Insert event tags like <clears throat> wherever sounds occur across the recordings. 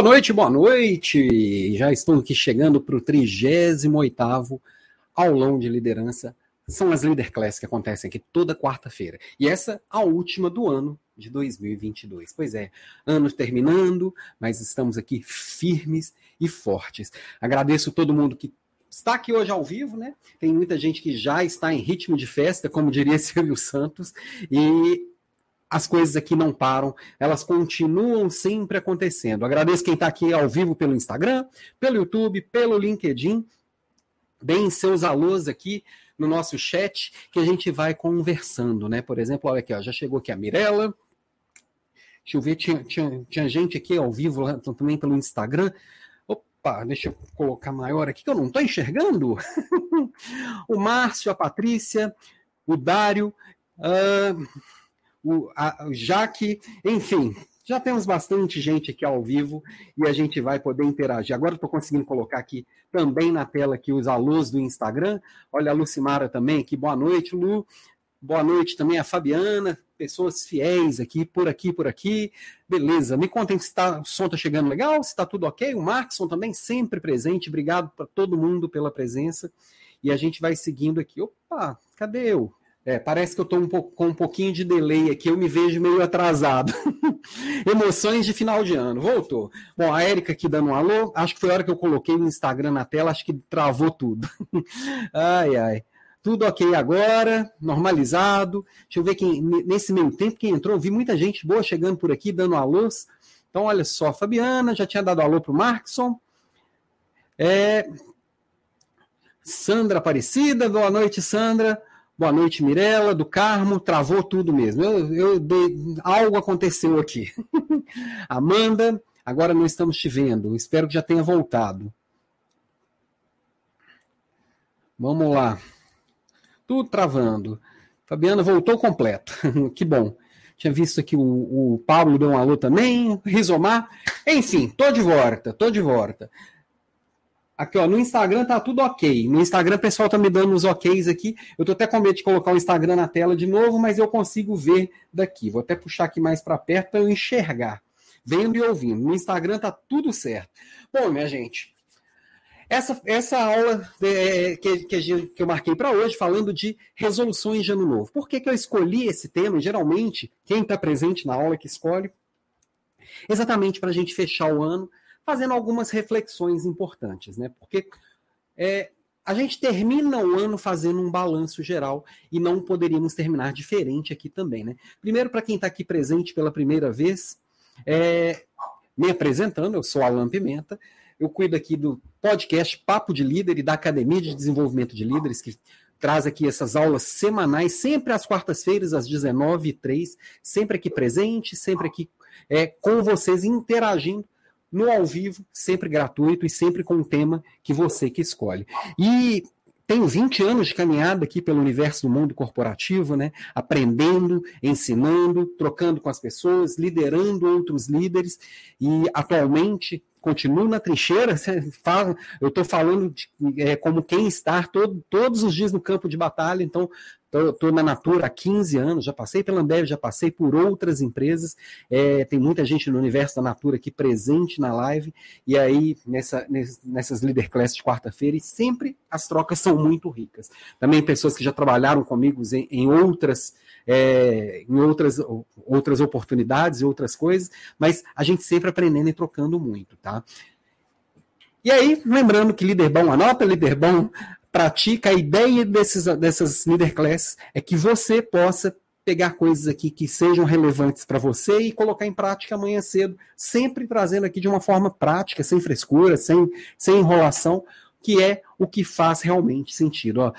Boa noite, boa noite. Já estamos aqui chegando para o 38º aulão de liderança. São as Leader Class que acontecem aqui toda quarta-feira. E essa a última do ano de 2022. Pois é, ano terminando, mas estamos aqui firmes e fortes. Agradeço todo mundo que está aqui hoje ao vivo, né? Tem muita gente que já está em ritmo de festa, como diria <laughs> Silvio Santos, e as coisas aqui não param, elas continuam sempre acontecendo. Agradeço quem está aqui ao vivo pelo Instagram, pelo YouTube, pelo LinkedIn. Deem seus alôs aqui no nosso chat que a gente vai conversando, né? Por exemplo, olha aqui, ó, já chegou aqui a Mirella. Deixa eu ver, tinha, tinha, tinha gente aqui ao vivo lá, também pelo Instagram. Opa, deixa eu colocar maior aqui que eu não estou enxergando. <laughs> o Márcio, a Patrícia, o Dário. Uh, o, a, o Jaque, enfim, já temos bastante gente aqui ao vivo e a gente vai poder interagir. Agora estou conseguindo colocar aqui também na tela aqui os alôs do Instagram. Olha a Lucimara também aqui, boa noite, Lu. Boa noite também a Fabiana, pessoas fiéis aqui, por aqui, por aqui. Beleza, me contem se tá, o som está chegando legal, se está tudo ok. O Markson também sempre presente, obrigado para todo mundo pela presença. E a gente vai seguindo aqui. Opa, cadê eu? É, parece que eu estou um com um pouquinho de delay aqui, eu me vejo meio atrasado. <laughs> Emoções de final de ano. Voltou. Bom, a Érica aqui dando um alô. Acho que foi a hora que eu coloquei o Instagram na tela, acho que travou tudo. <laughs> ai, ai. Tudo ok agora, normalizado. Deixa eu ver quem, nesse meio tempo, quem entrou. Vi muita gente boa chegando por aqui, dando alôs. Então, olha só, Fabiana já tinha dado alô para o Markson. É... Sandra Aparecida, boa noite, Sandra. Boa noite, Mirella, do Carmo, travou tudo mesmo. Eu, eu dei, algo aconteceu aqui. <laughs> Amanda, agora não estamos te vendo. Espero que já tenha voltado. Vamos lá. Tudo travando. Fabiana voltou completo. <laughs> que bom. Tinha visto aqui o, o Pablo deu um alô também, Rizomar. Enfim, tô de volta, tô de volta. Aqui, ó, no Instagram tá tudo ok. No Instagram o pessoal tá me dando os oks aqui. Eu tô até com medo de colocar o Instagram na tela de novo, mas eu consigo ver daqui. Vou até puxar aqui mais para perto para eu enxergar. Vendo e ouvindo. No Instagram tá tudo certo. Bom, minha gente, essa, essa aula é, que, que, que, eu marquei para hoje, falando de resoluções de ano novo. Por que, que eu escolhi esse tema? Geralmente, quem está presente na aula que escolhe, exatamente para a gente fechar o ano fazendo algumas reflexões importantes, né? Porque é, a gente termina o ano fazendo um balanço geral e não poderíamos terminar diferente aqui também, né? Primeiro, para quem está aqui presente pela primeira vez, é, me apresentando, eu sou Alan Pimenta, eu cuido aqui do podcast Papo de Líder e da Academia de Desenvolvimento de Líderes, que traz aqui essas aulas semanais, sempre às quartas-feiras, às 19h03, sempre aqui presente, sempre aqui é, com vocês, interagindo no ao vivo, sempre gratuito e sempre com um tema que você que escolhe. E tenho 20 anos de caminhada aqui pelo universo do mundo corporativo, né? Aprendendo, ensinando, trocando com as pessoas, liderando outros líderes e atualmente continuo na trincheira. <laughs> Eu estou falando de, é, como quem está todo, todos os dias no campo de batalha, então Estou na Natura há 15 anos, já passei pela Ambev, já passei por outras empresas. É, tem muita gente no universo da Natura aqui presente na live. E aí, nessa, nessas Leader Class de quarta-feira, e sempre as trocas são muito ricas. Também pessoas que já trabalharam comigo em, em outras. É, em outras, outras oportunidades e outras coisas, mas a gente sempre aprendendo e trocando muito, tá? E aí, lembrando que líder bom anota, líder bom pratica, a ideia desses, dessas leader classes é que você possa pegar coisas aqui que sejam relevantes para você e colocar em prática amanhã cedo, sempre trazendo aqui de uma forma prática, sem frescura, sem, sem enrolação, que é o que faz realmente sentido. Ó.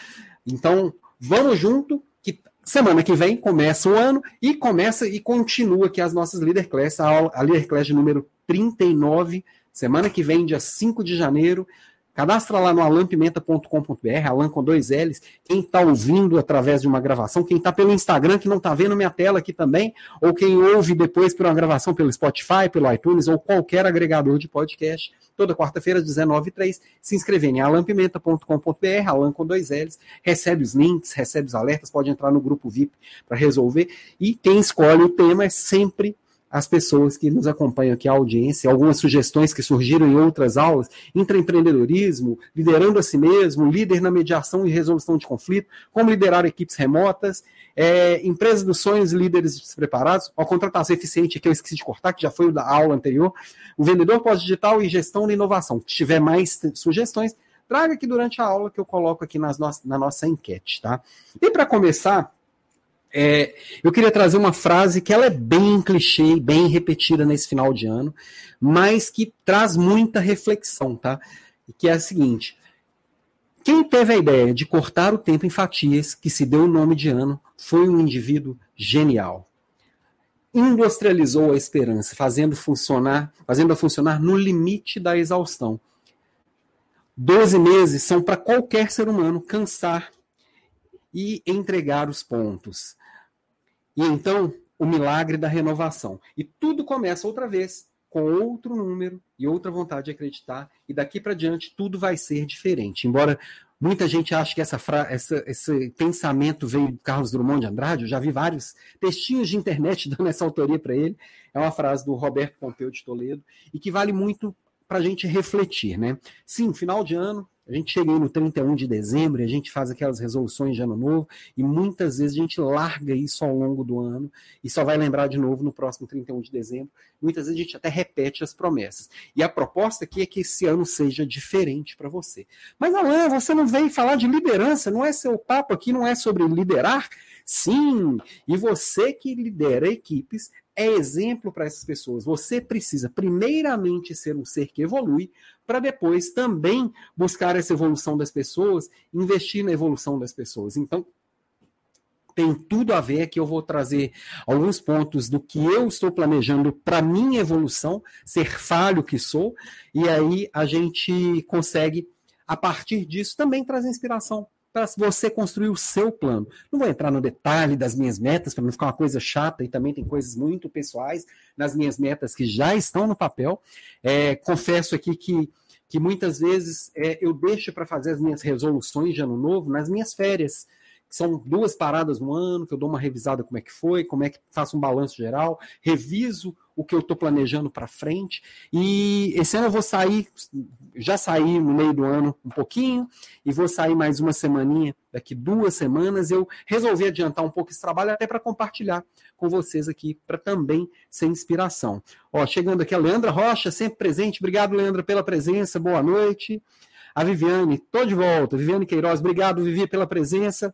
Então, vamos junto, que semana que vem começa o ano e começa e continua aqui as nossas Leader Class, a, aula, a Leader Class número 39, semana que vem, dia 5 de janeiro, Cadastra lá no alampimenta.com.br, Alan com dois L's. Quem está ouvindo através de uma gravação, quem está pelo Instagram, que não está vendo minha tela aqui também, ou quem ouve depois por uma gravação pelo Spotify, pelo iTunes ou qualquer agregador de podcast, toda quarta-feira, às 19h03, se inscrever em alampimenta.com.br, Alan com dois L's, recebe os links, recebe os alertas, pode entrar no grupo VIP para resolver. E quem escolhe o tema é sempre as pessoas que nos acompanham aqui, a audiência, algumas sugestões que surgiram em outras aulas, intraempreendedorismo, liderando a si mesmo, líder na mediação e resolução de conflito, como liderar equipes remotas, é, empresa dos sonhos líderes despreparados, a contratação eficiente, que eu esqueci de cortar, que já foi da aula anterior, o vendedor pós-digital e gestão da inovação. Se tiver mais sugestões, traga aqui durante a aula que eu coloco aqui nas no na nossa enquete, tá? E para começar, é, eu queria trazer uma frase que ela é bem clichê, bem repetida nesse final de ano, mas que traz muita reflexão, tá? Que é a seguinte: quem teve a ideia de cortar o tempo em fatias, que se deu o nome de ano, foi um indivíduo genial. Industrializou a esperança, fazendo funcionar, fazendo-a funcionar no limite da exaustão. Doze meses são para qualquer ser humano cansar e entregar os pontos. E então, o milagre da renovação. E tudo começa outra vez com outro número e outra vontade de acreditar, e daqui para diante tudo vai ser diferente. Embora muita gente ache que essa, essa esse pensamento veio do Carlos Drummond de Andrade, eu já vi vários textinhos de internet <laughs> dando essa autoria para ele. É uma frase do Roberto Pompeu de Toledo e que vale muito para a gente refletir, né? Sim, final de ano, a gente chega aí no 31 de dezembro a gente faz aquelas resoluções de ano novo e muitas vezes a gente larga isso ao longo do ano e só vai lembrar de novo no próximo 31 de dezembro. Muitas vezes a gente até repete as promessas. E a proposta aqui é que esse ano seja diferente para você. Mas Alain, você não veio falar de liderança, não é seu papo aqui, não é sobre liderar? Sim, e você que lidera equipes é exemplo para essas pessoas. Você precisa, primeiramente, ser um ser que evolui, para depois também buscar essa evolução das pessoas, investir na evolução das pessoas. Então, tem tudo a ver que eu vou trazer alguns pontos do que eu estou planejando para minha evolução, ser falho que sou, e aí a gente consegue, a partir disso, também trazer inspiração para você construir o seu plano. Não vou entrar no detalhe das minhas metas para não ficar uma coisa chata e também tem coisas muito pessoais nas minhas metas que já estão no papel. É, confesso aqui que, que muitas vezes é, eu deixo para fazer as minhas resoluções de ano novo nas minhas férias são duas paradas no ano, que eu dou uma revisada como é que foi, como é que faço um balanço geral, reviso o que eu estou planejando para frente. E esse ano eu vou sair, já saí no meio do ano um pouquinho, e vou sair mais uma semaninha, daqui duas semanas. Eu resolvi adiantar um pouco esse trabalho até para compartilhar com vocês aqui, para também ser inspiração. Ó, chegando aqui a Leandra Rocha, sempre presente. Obrigado, Leandra, pela presença. Boa noite. A Viviane, tô de volta. Viviane Queiroz, obrigado, Vivi, pela presença.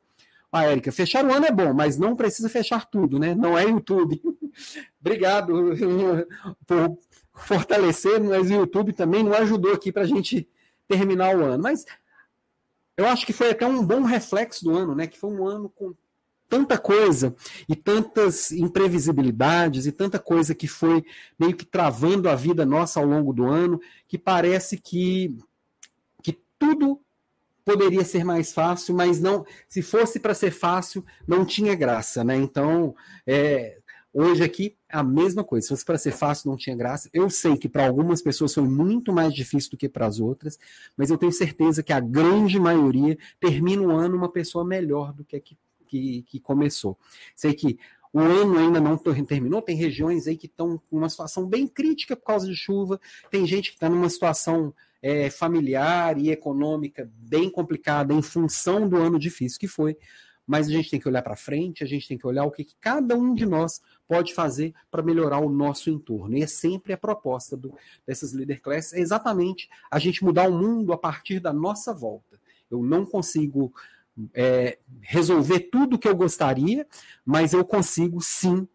A Érica, fechar o ano é bom, mas não precisa fechar tudo, né? Não é YouTube. <laughs> Obrigado <laughs> por fortalecer, mas o YouTube também não ajudou aqui para a gente terminar o ano. Mas eu acho que foi até um bom reflexo do ano, né? Que foi um ano com tanta coisa e tantas imprevisibilidades e tanta coisa que foi meio que travando a vida nossa ao longo do ano, que parece que, que tudo poderia ser mais fácil, mas não, se fosse para ser fácil, não tinha graça, né? Então, é, hoje aqui a mesma coisa. Se fosse para ser fácil, não tinha graça. Eu sei que para algumas pessoas foi muito mais difícil do que para as outras, mas eu tenho certeza que a grande maioria termina o ano uma pessoa melhor do que a que, que, que começou. Sei que o ano ainda não terminou, tem regiões aí que estão com uma situação bem crítica por causa de chuva, tem gente que está numa situação é, familiar e econômica bem complicada em função do ano difícil que foi, mas a gente tem que olhar para frente, a gente tem que olhar o que, que, cada um de nós pode fazer para melhorar o nosso entorno. E é sempre a proposta do, dessas leader classes, é exatamente a gente mudar o mundo a partir da nossa volta. Eu não consigo é, resolver tudo que eu gostaria, mas eu consigo sim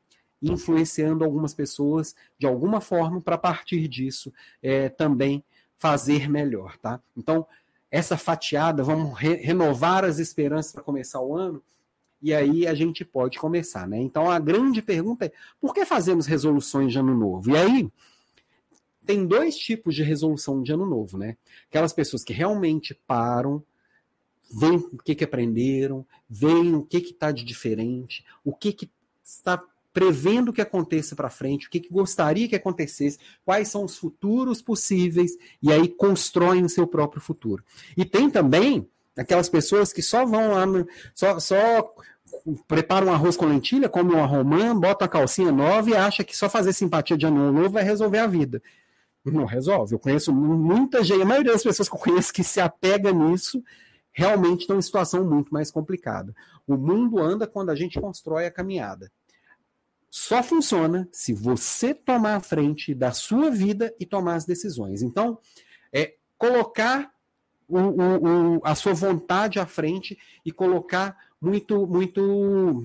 influenciando algumas pessoas de alguma forma para partir disso é, também fazer melhor, tá? Então, essa fatiada, vamos re renovar as esperanças para começar o ano, e aí a gente pode começar, né? Então, a grande pergunta é, por que fazemos resoluções de ano novo? E aí, tem dois tipos de resolução de ano novo, né? Aquelas pessoas que realmente param, veem o que, que aprenderam, veem o que está de diferente, o que, que está prevendo o que aconteça para frente, o que, que gostaria que acontecesse, quais são os futuros possíveis, e aí constroem o seu próprio futuro. E tem também aquelas pessoas que só vão lá, no, só, só prepara um arroz com lentilha, come uma romã, bota a calcinha nova e acha que só fazer simpatia de ano novo vai resolver a vida. Não resolve. Eu conheço muita gente, a maioria das pessoas que eu conheço que se apega nisso realmente estão em situação muito mais complicada. O mundo anda quando a gente constrói a caminhada. Só funciona se você tomar a frente da sua vida e tomar as decisões. Então, é colocar o, o, o, a sua vontade à frente e colocar muito, muito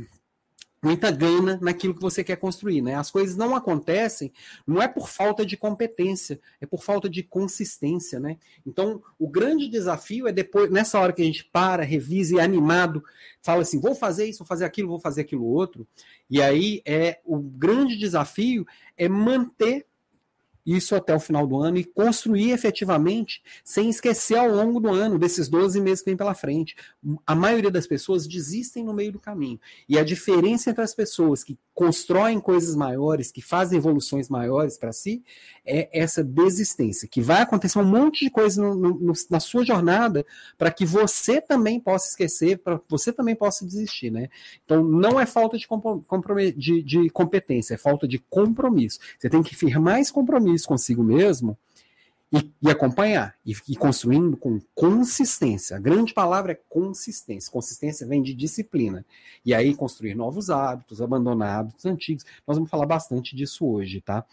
muita gana naquilo que você quer construir, né? As coisas não acontecem, não é por falta de competência, é por falta de consistência, né? Então, o grande desafio é depois, nessa hora que a gente para, revisa e é animado, fala assim, vou fazer isso, vou fazer aquilo, vou fazer aquilo outro, e aí é o grande desafio é manter isso até o final do ano e construir efetivamente, sem esquecer ao longo do ano, desses 12 meses que vem pela frente. A maioria das pessoas desistem no meio do caminho. E a diferença entre as pessoas que constroem coisas maiores, que fazem evoluções maiores para si, é essa desistência, que vai acontecer um monte de coisa no, no, na sua jornada para que você também possa esquecer, para que você também possa desistir, né? Então não é falta de, de, de competência, é falta de compromisso. Você tem que firmar esse compromisso consigo mesmo e, e, acompanhar, e, e, construindo com consistência. A grande palavra é consistência. Consistência vem de disciplina. E aí construir novos hábitos, abandonar hábitos antigos. Nós vamos falar bastante disso hoje, tá?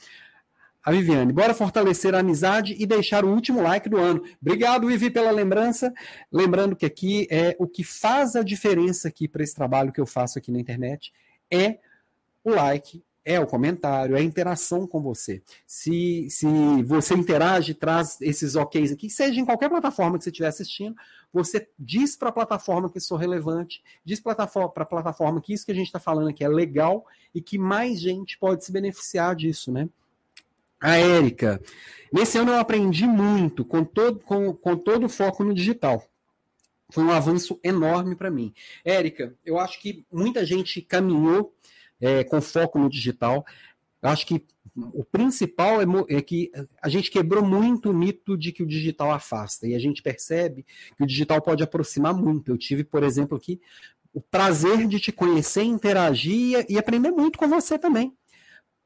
A Viviane, bora fortalecer a amizade e deixar o último like do ano. Obrigado, Vivi, pela lembrança. Lembrando que aqui é o que faz a diferença aqui para esse trabalho que eu faço aqui na internet é o like, é o comentário, é a interação com você. Se, se você interage, traz esses OKs aqui, seja em qualquer plataforma que você estiver assistindo, você diz para a plataforma que sou relevante, diz para a plataforma que isso que a gente está falando aqui é legal e que mais gente pode se beneficiar disso, né? A Érica, nesse ano eu aprendi muito com todo, com, com todo o foco no digital. Foi um avanço enorme para mim. Érica, eu acho que muita gente caminhou é, com foco no digital. Acho que o principal é, é, que a gente quebrou muito o mito de que o digital afasta, e a gente percebe que o digital pode aproximar muito. Eu tive, por exemplo, aqui o prazer de te conhecer, interagir e aprender muito com você também.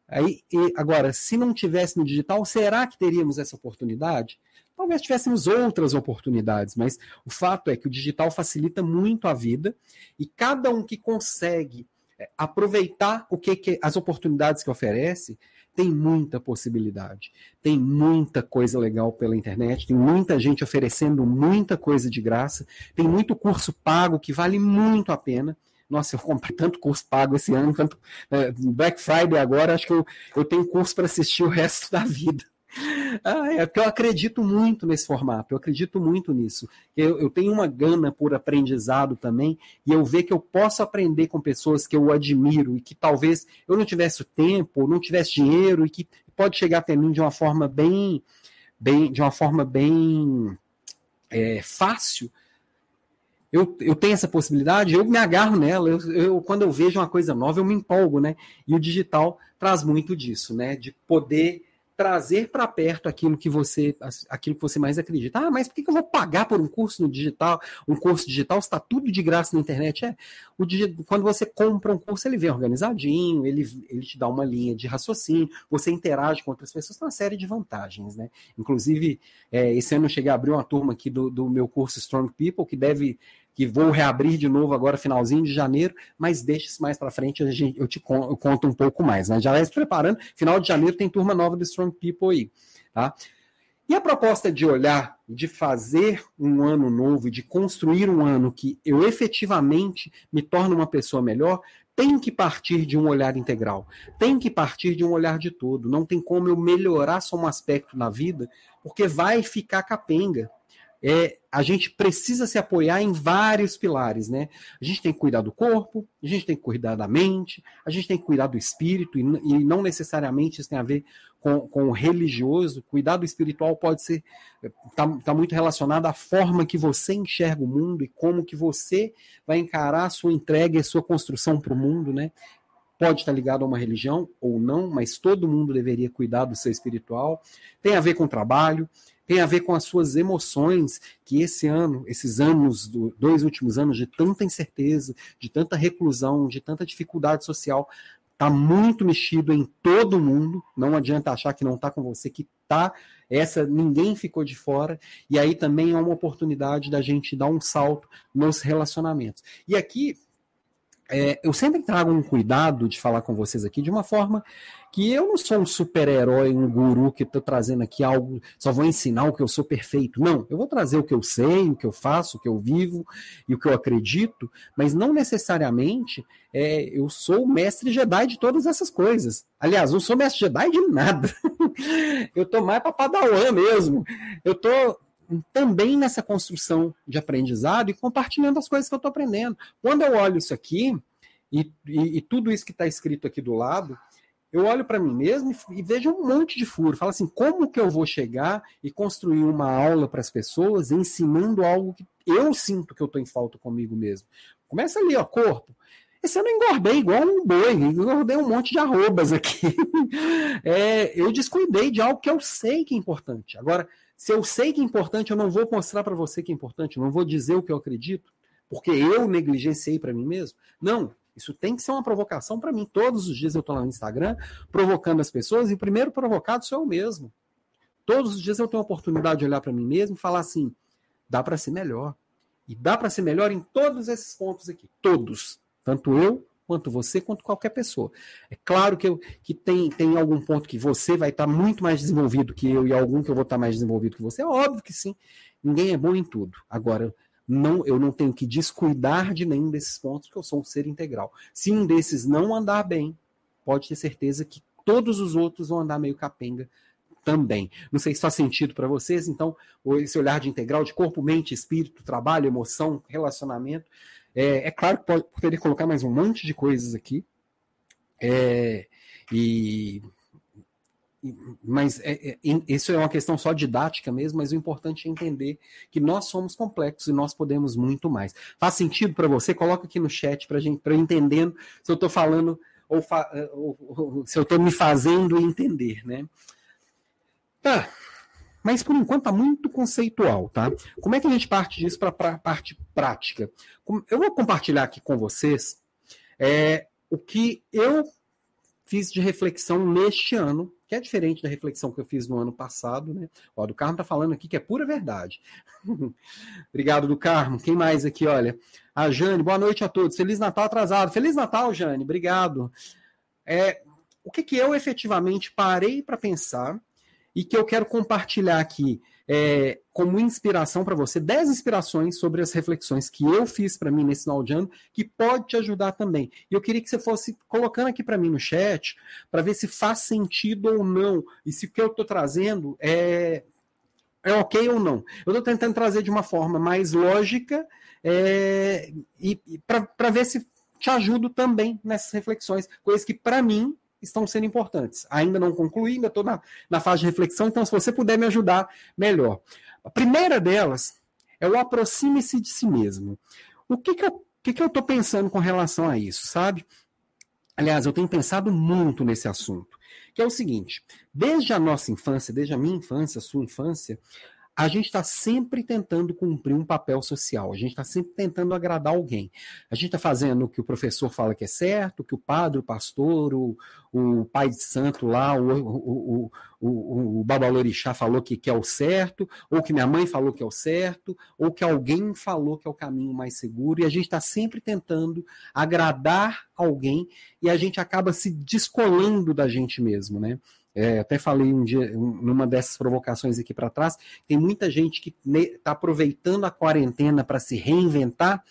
Aí, agora, se não tivesse no digital, será que teríamos essa oportunidade? Talvez tivéssemos outras oportunidades, mas o fato é que o digital facilita muito a vida e cada um que consegue aproveitar o que, que as oportunidades que oferece, tem muita possibilidade. Tem muita coisa legal pela internet, tem muita gente oferecendo muita coisa de graça, tem muito curso pago que vale muito a pena. Nossa, eu comprei tanto curso pago esse ano, tanto é, Black Friday agora, acho que eu, eu tenho curso para assistir o resto da vida. Ah, é porque eu acredito muito nesse formato, eu acredito muito nisso. Eu, eu, tenho uma gana por aprendizado também, e eu ver que eu posso aprender com pessoas que eu admiro e que talvez eu não tivesse tempo, não tivesse dinheiro, e que pode chegar até mim de uma forma bem, bem de uma forma bem é, fácil. Eu, eu tenho essa possibilidade, eu me agarro nela. Eu, eu, quando eu vejo uma coisa nova, eu me empolgo, né? E o digital traz muito disso, né? De poder trazer para perto aquilo que você aquilo que você mais acredita. Ah, mas por que eu vou pagar por um curso no digital? Um curso digital está tudo de graça na internet. É, o quando você compra um curso, ele vem organizadinho, ele, ele te dá uma linha de raciocínio, você interage com outras pessoas, tem uma série de vantagens, né? Inclusive, é, esse ano eu cheguei a abrir uma turma aqui do, do meu curso Strong People, que deve que vou reabrir de novo agora finalzinho de janeiro, mas deixe isso mais para frente, eu te eu conto um pouco mais. Né? Já vai se preparando, final de janeiro tem turma nova do Strong People aí. Tá? E a proposta de olhar, de fazer um ano novo, de construir um ano que eu efetivamente me torne uma pessoa melhor, tem que partir de um olhar integral, tem que partir de um olhar de todo. Não tem como eu melhorar só um aspecto na vida, porque vai ficar capenga é, a gente precisa se apoiar em vários pilares, né? A gente tem que cuidar do corpo, a gente tem que cuidar da mente, a gente tem que cuidar do espírito, e, e não necessariamente isso tem a ver com, com o religioso. Cuidar do espiritual pode ser, está tá muito relacionado à forma que você enxerga o mundo e como que você vai encarar a sua entrega e a sua construção para o mundo, né? Pode estar ligado a uma religião ou não, mas todo mundo deveria cuidar do seu espiritual. Tem a ver com trabalho, tem a ver com as suas emoções, que esse ano, esses anos, do, dois últimos anos de tanta incerteza, de tanta reclusão, de tanta dificuldade social, está muito mexido em todo mundo. Não adianta achar que não está com você, que está. Essa ninguém ficou de fora. E aí também é uma oportunidade da gente dar um salto nos relacionamentos. E aqui é, eu sempre trago um cuidado de falar com vocês aqui de uma forma que eu não sou um super-herói, um guru que estou trazendo aqui algo, só vou ensinar o que eu sou perfeito. Não, eu vou trazer o que eu sei, o que eu faço, o que eu vivo e o que eu acredito, mas não necessariamente é, eu sou o mestre Jedi de todas essas coisas. Aliás, não sou mestre Jedi de nada. <laughs> eu estou mais para Padawan mesmo. Eu estou também nessa construção de aprendizado e compartilhando as coisas que eu estou aprendendo. Quando eu olho isso aqui, e, e, e tudo isso que está escrito aqui do lado, eu olho para mim mesmo e, vejo um monte de furo. Falo assim, como que eu vou chegar e construir uma aula para as pessoas ensinando algo que eu sinto que eu estou em falta comigo mesmo? Começa ali, ó, corpo. Esse ano eu engordei igual um boi, engordei um monte de arrobas aqui. <laughs> é, eu descuidei de algo que eu sei que é importante. Agora, se eu sei que é importante, eu não vou mostrar para você que é importante, eu não vou dizer o que eu acredito, porque eu negligenciei para mim mesmo. Não, isso tem que ser uma provocação para mim. Todos os dias eu estou lá no Instagram provocando as pessoas e o primeiro provocado sou eu mesmo. Todos os dias eu tenho a oportunidade de olhar para mim mesmo e falar assim: dá para ser melhor. E dá para ser melhor em todos esses pontos aqui. Todos. Tanto eu quanto você, quanto qualquer pessoa. É claro que, eu, que tem, tem algum ponto que você vai estar muito mais desenvolvido que eu e algum que eu vou estar mais desenvolvido que você. É óbvio que sim. Ninguém é bom em tudo. Agora, não, eu não tenho que descuidar de nenhum desses pontos, porque eu sou um ser integral. Se um desses não andar bem, pode ter certeza que todos os outros vão andar meio capenga também. Não sei se faz sentido para vocês, então, esse olhar de integral de corpo, mente, espírito, trabalho, emoção, relacionamento, é, é claro que pode, poderia colocar mais um monte de coisas aqui. É, e, mas é, é, isso é uma questão só didática mesmo, mas o importante é entender que nós somos complexos e nós podemos muito mais. Faz sentido para você? Coloca aqui no chat para gente, para entendendo se eu estou falando ou, fa, ou, ou, se eu estou me fazendo entender, né? Tá. Mas por enquanto está muito conceitual, tá? Como é que a gente parte disso para a parte prática? Eu vou compartilhar aqui com vocês é, o que eu fiz de reflexão neste ano, que é diferente da reflexão que eu fiz no ano passado, né? O do Carmo está falando aqui que é pura verdade. <laughs> Obrigado, do Carmo. Quem mais aqui, olha? A Jane, boa noite a todos. Feliz Natal atrasado. Feliz Natal, Jane. Obrigado. É, o que, que eu efetivamente parei para pensar e que eu quero compartilhar aqui é, como inspiração para você, 10 inspirações sobre as reflexões que eu fiz para mim nesse final de ano, que pode te ajudar também. E eu queria que você fosse colocando aqui para mim no chat, para ver se faz sentido ou não, e se o que eu estou trazendo é, é ok ou não. Eu estou tentando trazer de uma forma mais lógica é, e, e para ver se te ajudo também nessas reflexões, coisas que para mim estão sendo importantes. Ainda não concluí, ainda estou na, na fase de reflexão, então se você puder me ajudar, melhor. A primeira delas é o aproxime-se de si mesmo. O que, que eu que, que eu estou pensando com relação a isso, sabe? Aliás, eu tenho pensado muito nesse assunto, que é o seguinte: desde a nossa infância, desde a minha infância, a sua infância, a gente está sempre tentando cumprir um papel social, a gente está sempre tentando agradar alguém. A gente está fazendo o que o professor fala que é certo, o que o padre, o pastor, o, o pai de santo lá, o, o, o, o babalorixá falou que, que é o certo, ou que minha mãe falou que é o certo, ou que alguém falou que é o caminho mais seguro, e a gente está sempre tentando agradar alguém e a gente acaba se descolando da gente mesmo, né? É, até falei um dia, numa dessas provocações aqui para trás, tem muita gente que está aproveitando a quarentena para se reinventar,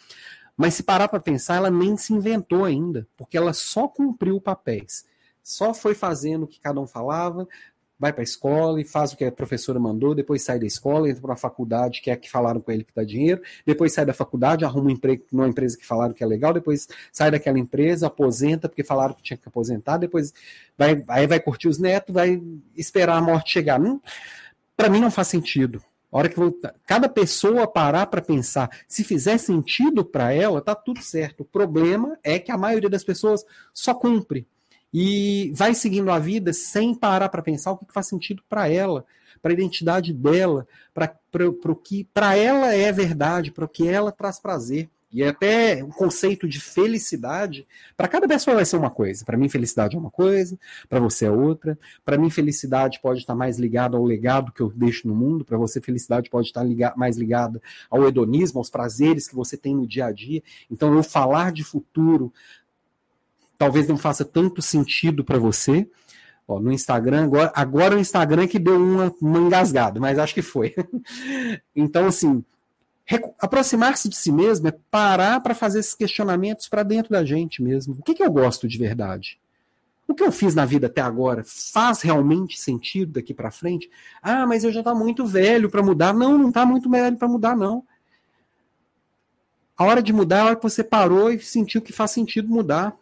mas se parar para pensar, ela nem se inventou ainda, porque ela só cumpriu papéis. Só foi fazendo o que cada um falava, vai para a escola e faz o que a professora mandou, depois sai da escola, entra para a faculdade, que é a que falaram com ele que dá dinheiro, depois sai da faculdade, arruma um emprego numa empresa que falaram que é legal, depois sai daquela empresa, aposenta porque falaram que tinha que aposentar, depois vai, aí vai curtir os netos, vai esperar a morte chegar. Para mim não faz sentido. A hora que cada pessoa parar para pensar, se fizer sentido para ela, tá tudo certo. O problema é que a maioria das pessoas só cumpre e vai seguindo a vida sem parar para pensar o que faz sentido para ela. para a identidade dela, para o que para ela é verdade, para o que ela traz prazer. E até o conceito de felicidade, para cada pessoa vai ser uma coisa. Para mim, felicidade é uma coisa, para você é outra. Para mim, felicidade pode estar mais ligada ao legado que eu deixo no mundo. Para você, felicidade pode estar mais ligada ao hedonismo, aos prazeres que você tem no dia a dia. Então, eu falar de futuro talvez não faça tanto sentido para você. Ó, no Instagram, agora, agora o Instagram que deu uma, uma engasgada, mas acho que foi. <laughs> então, assim, aproximar-se de si mesmo é parar para fazer esses questionamentos para dentro da gente mesmo. O que, que eu gosto de verdade? O que eu fiz na vida até agora faz realmente sentido daqui para frente? Ah, mas eu já tá muito velho para mudar. Não, não está muito velho para mudar, não. A hora de mudar é a hora que você parou e sentiu que faz sentido mudar.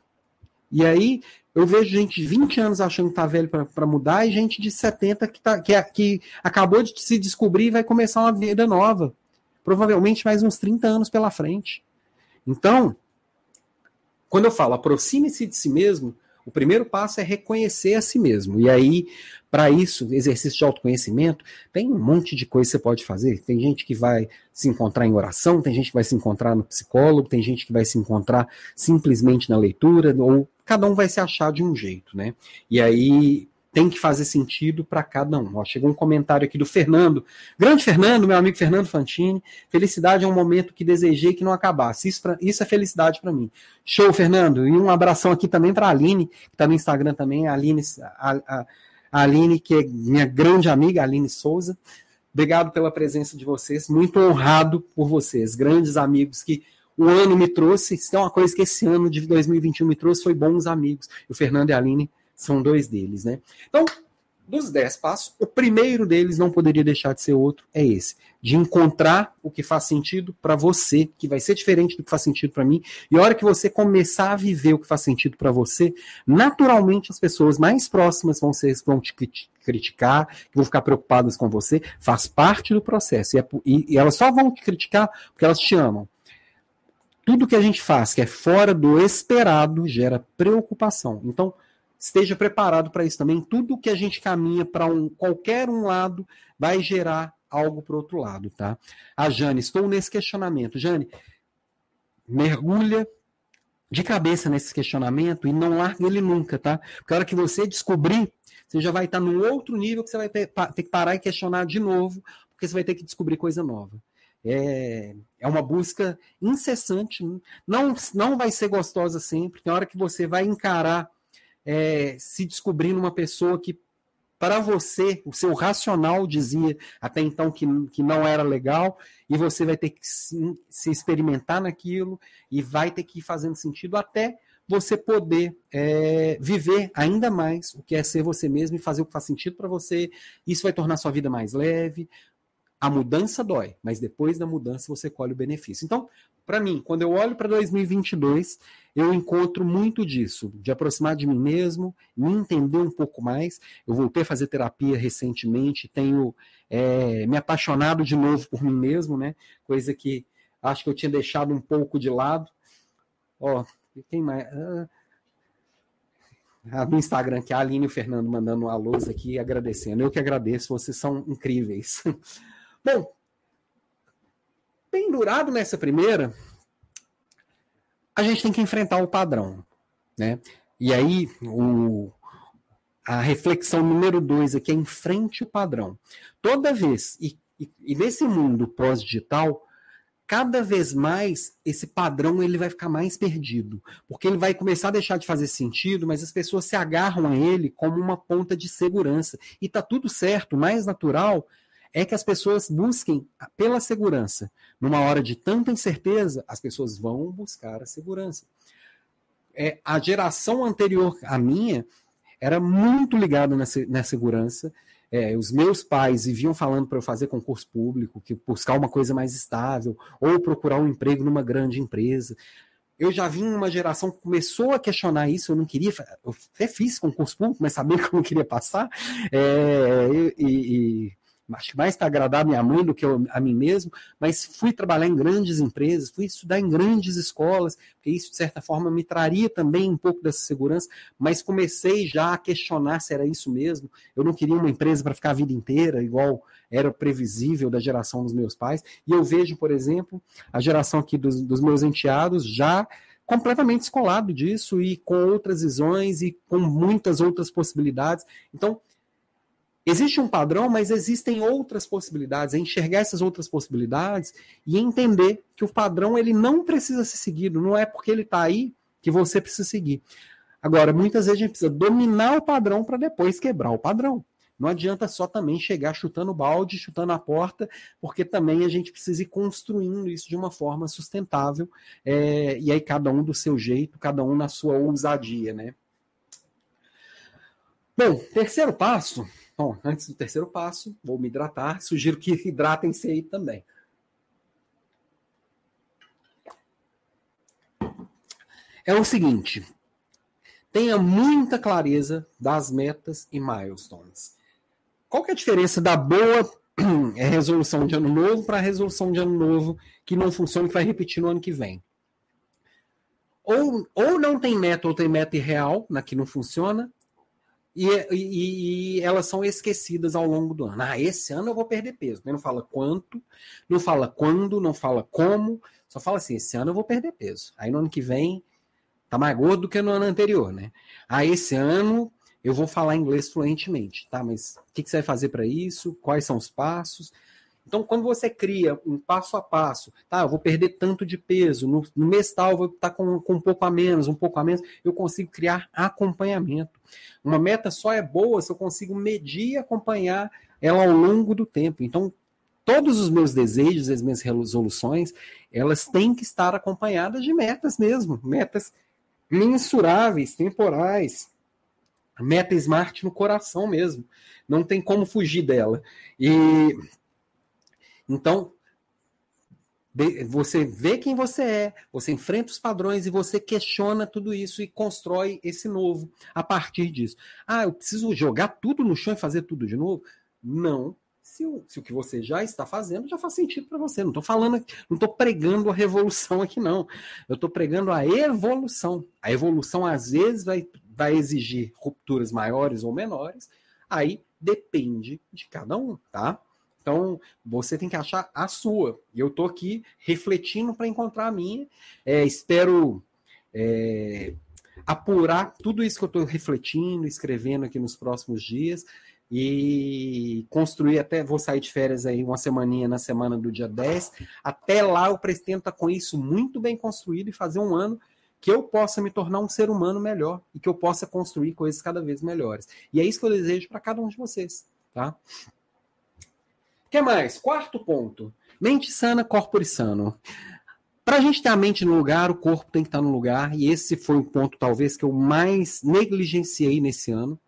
E aí eu vejo gente de 20 anos achando que tá velho para mudar e gente de 70 que, tá, que, é, que acabou de se descobrir e vai começar uma vida nova provavelmente mais uns 30 anos pela frente. Então, quando eu falo aproxime-se de si mesmo, o primeiro passo é reconhecer a si mesmo. E aí, para isso, exercício de autoconhecimento, tem um monte de coisa que você pode fazer. Tem gente que vai se encontrar em oração, tem gente que vai se encontrar no psicólogo, tem gente que vai se encontrar simplesmente na leitura, ou cada um vai se achar de um jeito, né? E aí, tem que fazer sentido para cada um. Ó, chegou um comentário aqui do Fernando. Grande Fernando, meu amigo Fernando Fantini. Felicidade é um momento que desejei que não acabasse. Isso, pra, isso é felicidade para mim. Show, Fernando. E um abração aqui também para a Aline, que está no Instagram também. A Aline, a, a, a Aline, que é minha grande amiga, Aline Souza. Obrigado pela presença de vocês. Muito honrado por vocês. Grandes amigos que o ano me trouxe. Se tem uma coisa que esse ano de 2021 me trouxe, foi bons amigos. O Fernando e a Aline são dois deles, né? Então, dos dez passos, o primeiro deles não poderia deixar de ser outro, é esse, de encontrar o que faz sentido para você, que vai ser diferente do que faz sentido para mim. E a hora que você começar a viver o que faz sentido para você, naturalmente as pessoas mais próximas vão ser vão te criticar, vão ficar preocupadas com você, faz parte do processo. E, é, e, e elas só vão te criticar porque elas te amam. Tudo que a gente faz que é fora do esperado gera preocupação. Então, esteja preparado para isso também. Tudo que a gente caminha para um qualquer um lado vai gerar algo para o outro lado, tá? A Jane, estou nesse questionamento. Jane, mergulha de cabeça nesse questionamento e não larga ele nunca, tá? Porque a hora que você descobrir, você já vai estar num outro nível que você vai ter, ter que parar e questionar de novo, porque você vai ter que descobrir coisa nova. É, é uma busca incessante, não, não vai ser gostosa sempre. Tem hora que você vai encarar é, se descobrindo uma pessoa que, para você, o seu racional dizia até então que, que não era legal, e você vai ter que se, se experimentar naquilo e vai ter que ir fazendo sentido até você poder é, viver ainda mais o que é ser você mesmo e fazer o que faz sentido para você. Isso vai tornar sua vida mais leve. A mudança dói, mas depois da mudança você colhe o benefício. Então, para mim, quando eu olho para 2022, eu encontro muito disso, de aproximar de mim mesmo, me entender um pouco mais. Eu voltei a fazer terapia recentemente, tenho é, me apaixonado de novo por mim mesmo, né? Coisa que acho que eu tinha deixado um pouco de lado. Ó, quem mais? Ah, no Instagram, que é a Aline e o Fernando mandando alôs aqui, agradecendo. Eu que agradeço, vocês são incríveis. <laughs> Bom, pendurado nessa primeira, a gente tem que enfrentar o padrão, né? E aí, o, a reflexão número dois aqui é enfrente o padrão. Toda vez, e, e, e nesse mundo pós-digital, cada vez mais esse padrão ele vai ficar mais perdido, porque ele vai começar a deixar de fazer sentido, mas as pessoas se agarram a ele como uma ponta de segurança. E tá tudo certo, mais natural é que as pessoas busquem pela segurança. Numa hora de tanta incerteza, as pessoas vão buscar a segurança. É, a geração anterior à minha era muito ligada nessa, na segurança. É, os meus pais viviam falando para eu fazer concurso público, que buscar uma coisa mais estável, ou procurar um emprego numa grande empresa. Eu já vim uma geração que começou a questionar isso, eu não queria, eu até fiz concurso público, mas sabia <laughs> que eu não queria passar. É, e, e acho que mais para agradar a minha mãe do que a mim mesmo, mas fui trabalhar em grandes empresas, fui estudar em grandes escolas, porque isso, de certa forma, me traria também um pouco dessa segurança, mas comecei já a questionar se era isso mesmo. Eu não queria uma empresa para ficar a vida inteira, igual era previsível da geração dos meus pais, e eu vejo, por exemplo, a geração aqui dos, dos meus enteados já completamente descolado disso e com outras visões e com muitas outras possibilidades. Então, existe um padrão, mas existem outras possibilidades. É enxergar essas outras possibilidades e entender que o padrão ele não precisa ser seguido. Não é porque ele está aí que você precisa seguir. Agora, muitas vezes a gente precisa dominar o padrão para depois quebrar o padrão. Não adianta só também chegar chutando balde, chutando a porta, porque também a gente precisa ir construindo isso de uma forma sustentável, é, e aí cada um do seu jeito, cada um na sua ousadia, né? Bom, terceiro passo. Bom, antes do terceiro passo, vou me hidratar. Sugiro que hidratem-se aí também. É o seguinte: tenha muita clareza das metas e milestones. Qual que é a diferença da boa <clears throat> é, resolução de ano novo para a resolução de ano novo que não funciona e vai repetir no ano que vem? Ou, ou não tem meta, ou tem meta irreal, na que não funciona, e, e, e, elas são esquecidas ao longo do ano. Ah, esse ano eu vou perder peso. Não fala quanto, não fala quando, não fala como, só fala assim: esse ano eu vou perder peso. Aí no ano que vem tá mais gordo do que no ano anterior, né? Ah, esse ano eu vou falar inglês fluentemente, tá? Mas o que, que você vai fazer para isso? Quais são os passos? Então, quando você cria um passo a passo, tá? Eu vou perder tanto de peso, no, no mês tal eu vou estar tá com, com um pouco a menos, um pouco a menos, eu consigo criar acompanhamento. Uma meta só é boa se eu consigo medir e acompanhar ela ao longo do tempo. Então, todos os meus desejos, as minhas resoluções, elas têm que estar acompanhadas de metas mesmo, metas mensuráveis, temporais, meta smart no coração mesmo. Não tem como fugir dela. E então você vê quem você é, você enfrenta os padrões e você questiona tudo isso e constrói esse novo a partir disso. Ah, eu preciso jogar tudo no chão e fazer tudo de novo? Não. Se o, se o que você já está fazendo já faz sentido para você. Não estou falando, não estou pregando a revolução aqui, não. Eu estou pregando a evolução. A evolução, às vezes, vai vai exigir rupturas maiores ou menores, aí depende de cada um, tá? Então, você tem que achar a sua. E eu estou aqui refletindo para encontrar a minha. É, espero é, apurar tudo isso que eu estou refletindo, escrevendo aqui nos próximos dias e construir até vou sair de férias aí uma semaninha na semana do dia 10. Até lá eu pretendo estar com isso muito bem construído e fazer um ano que eu possa me tornar um ser humano melhor e que eu possa construir coisas cada vez melhores. E é isso que eu desejo para cada um de vocês, tá? Que mais? Quarto ponto. Mente sana, corpo sano. Para a gente ter a mente no lugar, o corpo tem que estar no lugar, e esse foi o ponto, talvez, que eu mais negligenciei nesse ano.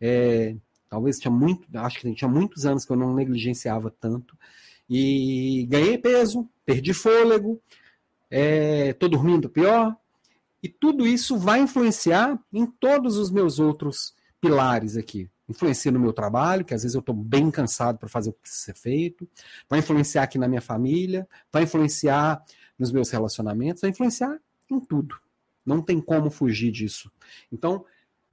É, talvez tinha muito, acho que tinha muitos anos que eu não negligenciava tanto. E ganhei peso, perdi fôlego, estou é, dormindo pior, e tudo isso vai influenciar em todos os meus outros pilares aqui. Influencia no meu trabalho, que às vezes eu estou bem cansado para fazer o que precisa ser feito. Vai influenciar aqui na minha família. Vai influenciar nos meus relacionamentos. Vai influenciar em tudo. Não tem como fugir disso. Então,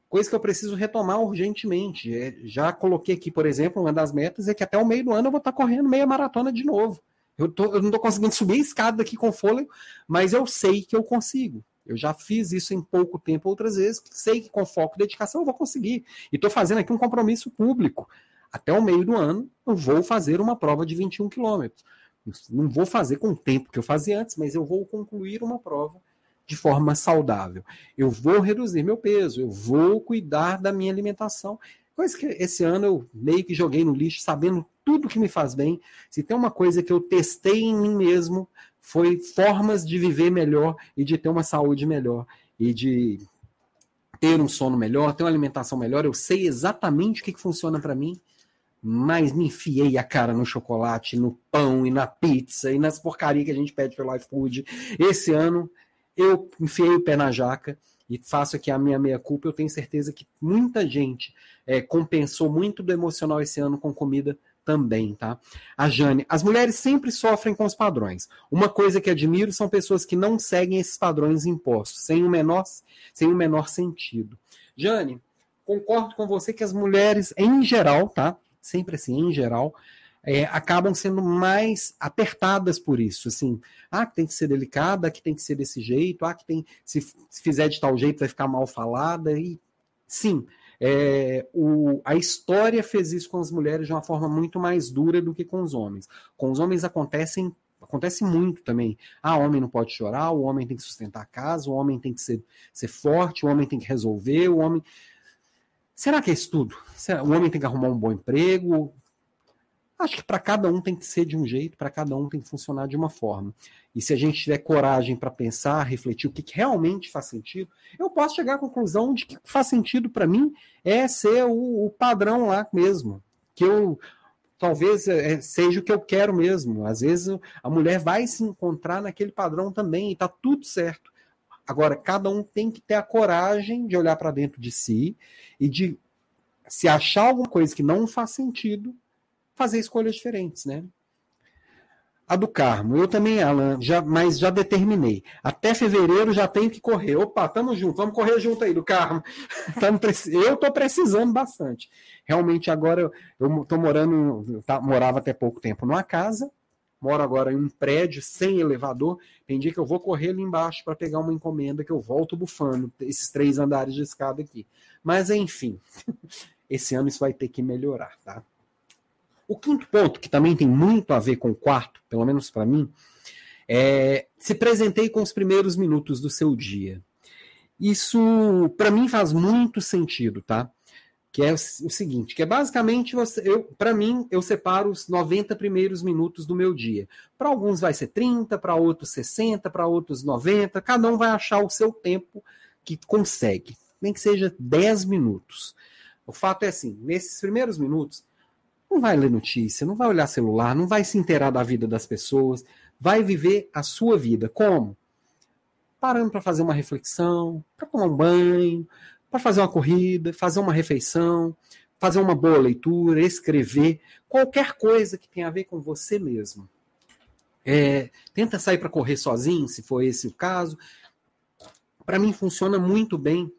coisa que eu preciso retomar urgentemente. É, já coloquei aqui, por exemplo, uma das metas é que até o meio do ano eu vou estar correndo meia maratona de novo. Eu, tô, eu não estou conseguindo subir a escada aqui com fôlego, mas eu sei que eu consigo. Eu já fiz isso em pouco tempo outras vezes, sei que com foco e dedicação eu vou conseguir. E estou fazendo aqui um compromisso público. Até o meio do ano eu vou fazer uma prova de 21 quilômetros. Não vou fazer com o tempo que eu fazia antes, mas eu vou concluir uma prova de forma saudável. Eu vou reduzir meu peso, eu vou cuidar da minha alimentação. Coisa que esse ano eu meio que joguei no lixo, sabendo tudo que me faz bem. Se tem uma coisa que eu testei em mim mesmo, foi formas de viver melhor e de ter uma saúde melhor e de ter um sono melhor, ter uma alimentação melhor. Eu sei exatamente o que, que funciona para mim, mas me enfiei a cara no chocolate, no pão e na pizza e nas porcarias que a gente pede pelo iFood. Esse ano eu enfiei o pé na jaca e faço aqui a minha meia culpa. Eu tenho certeza que muita gente é, compensou muito do emocional esse ano com comida também, tá? A Jane, as mulheres sempre sofrem com os padrões. Uma coisa que admiro são pessoas que não seguem esses padrões impostos, sem o menor, sem o menor sentido. Jane, concordo com você que as mulheres, em geral, tá? Sempre assim, em geral, é, acabam sendo mais apertadas por isso. Assim, ah, que tem que ser delicada, que tem que ser desse jeito, ah, que tem, se, se fizer de tal jeito vai ficar mal falada. E sim, é, o, a história fez isso com as mulheres de uma forma muito mais dura do que com os homens. Com os homens acontecem acontece muito também. Ah, o homem não pode chorar, o homem tem que sustentar a casa, o homem tem que ser, ser forte, o homem tem que resolver, o homem. Será que é isso tudo? O homem tem que arrumar um bom emprego? Acho que para cada um tem que ser de um jeito, para cada um tem que funcionar de uma forma. E se a gente tiver coragem para pensar, refletir o que, que, realmente faz sentido, eu posso chegar à conclusão de que faz sentido para mim é ser o, o, padrão lá mesmo. Que eu talvez é, seja o que eu quero mesmo. Às vezes a mulher vai se encontrar naquele padrão também e está tudo certo. Agora, cada um tem que ter a coragem de olhar para dentro de si e de se achar alguma coisa que não faz sentido, fazer escolhas diferentes, né? A do Carmo, eu também, Alan, já, mas já determinei. Até fevereiro já tenho que correr. Opa, tamo junto, vamos correr junto aí do Carmo. <laughs> eu tô precisando bastante. Realmente agora eu tô morando, tá, morava até pouco tempo numa casa, moro agora em um prédio sem elevador. Tem dia que eu vou correr ali embaixo para pegar uma encomenda que eu volto bufando esses três andares de escada aqui. Mas enfim, <laughs> esse ano isso vai ter que melhorar, tá? O quinto ponto, que também tem muito a ver com o quarto, pelo menos para mim, é se presentei com os primeiros minutos do seu dia. Isso, para mim, faz muito sentido, tá? Que é o, seguinte, que é basicamente, para mim, eu separo os 90 primeiros minutos do meu dia. Para alguns vai ser 30, para outros 60, para outros 90, cada um vai achar o seu tempo que consegue, nem que seja 10 minutos. O fato é assim, nesses primeiros minutos, não vai ler notícia, não vai olhar celular, não vai se inteirar da vida das pessoas, vai viver a sua vida. Como? Parando para fazer uma reflexão, para tomar um banho, para fazer uma corrida, fazer uma refeição, fazer uma boa leitura, escrever, qualquer coisa que tenha a ver com você mesmo. É, tenta sair para correr sozinho, se for esse o caso. Para mim funciona muito bem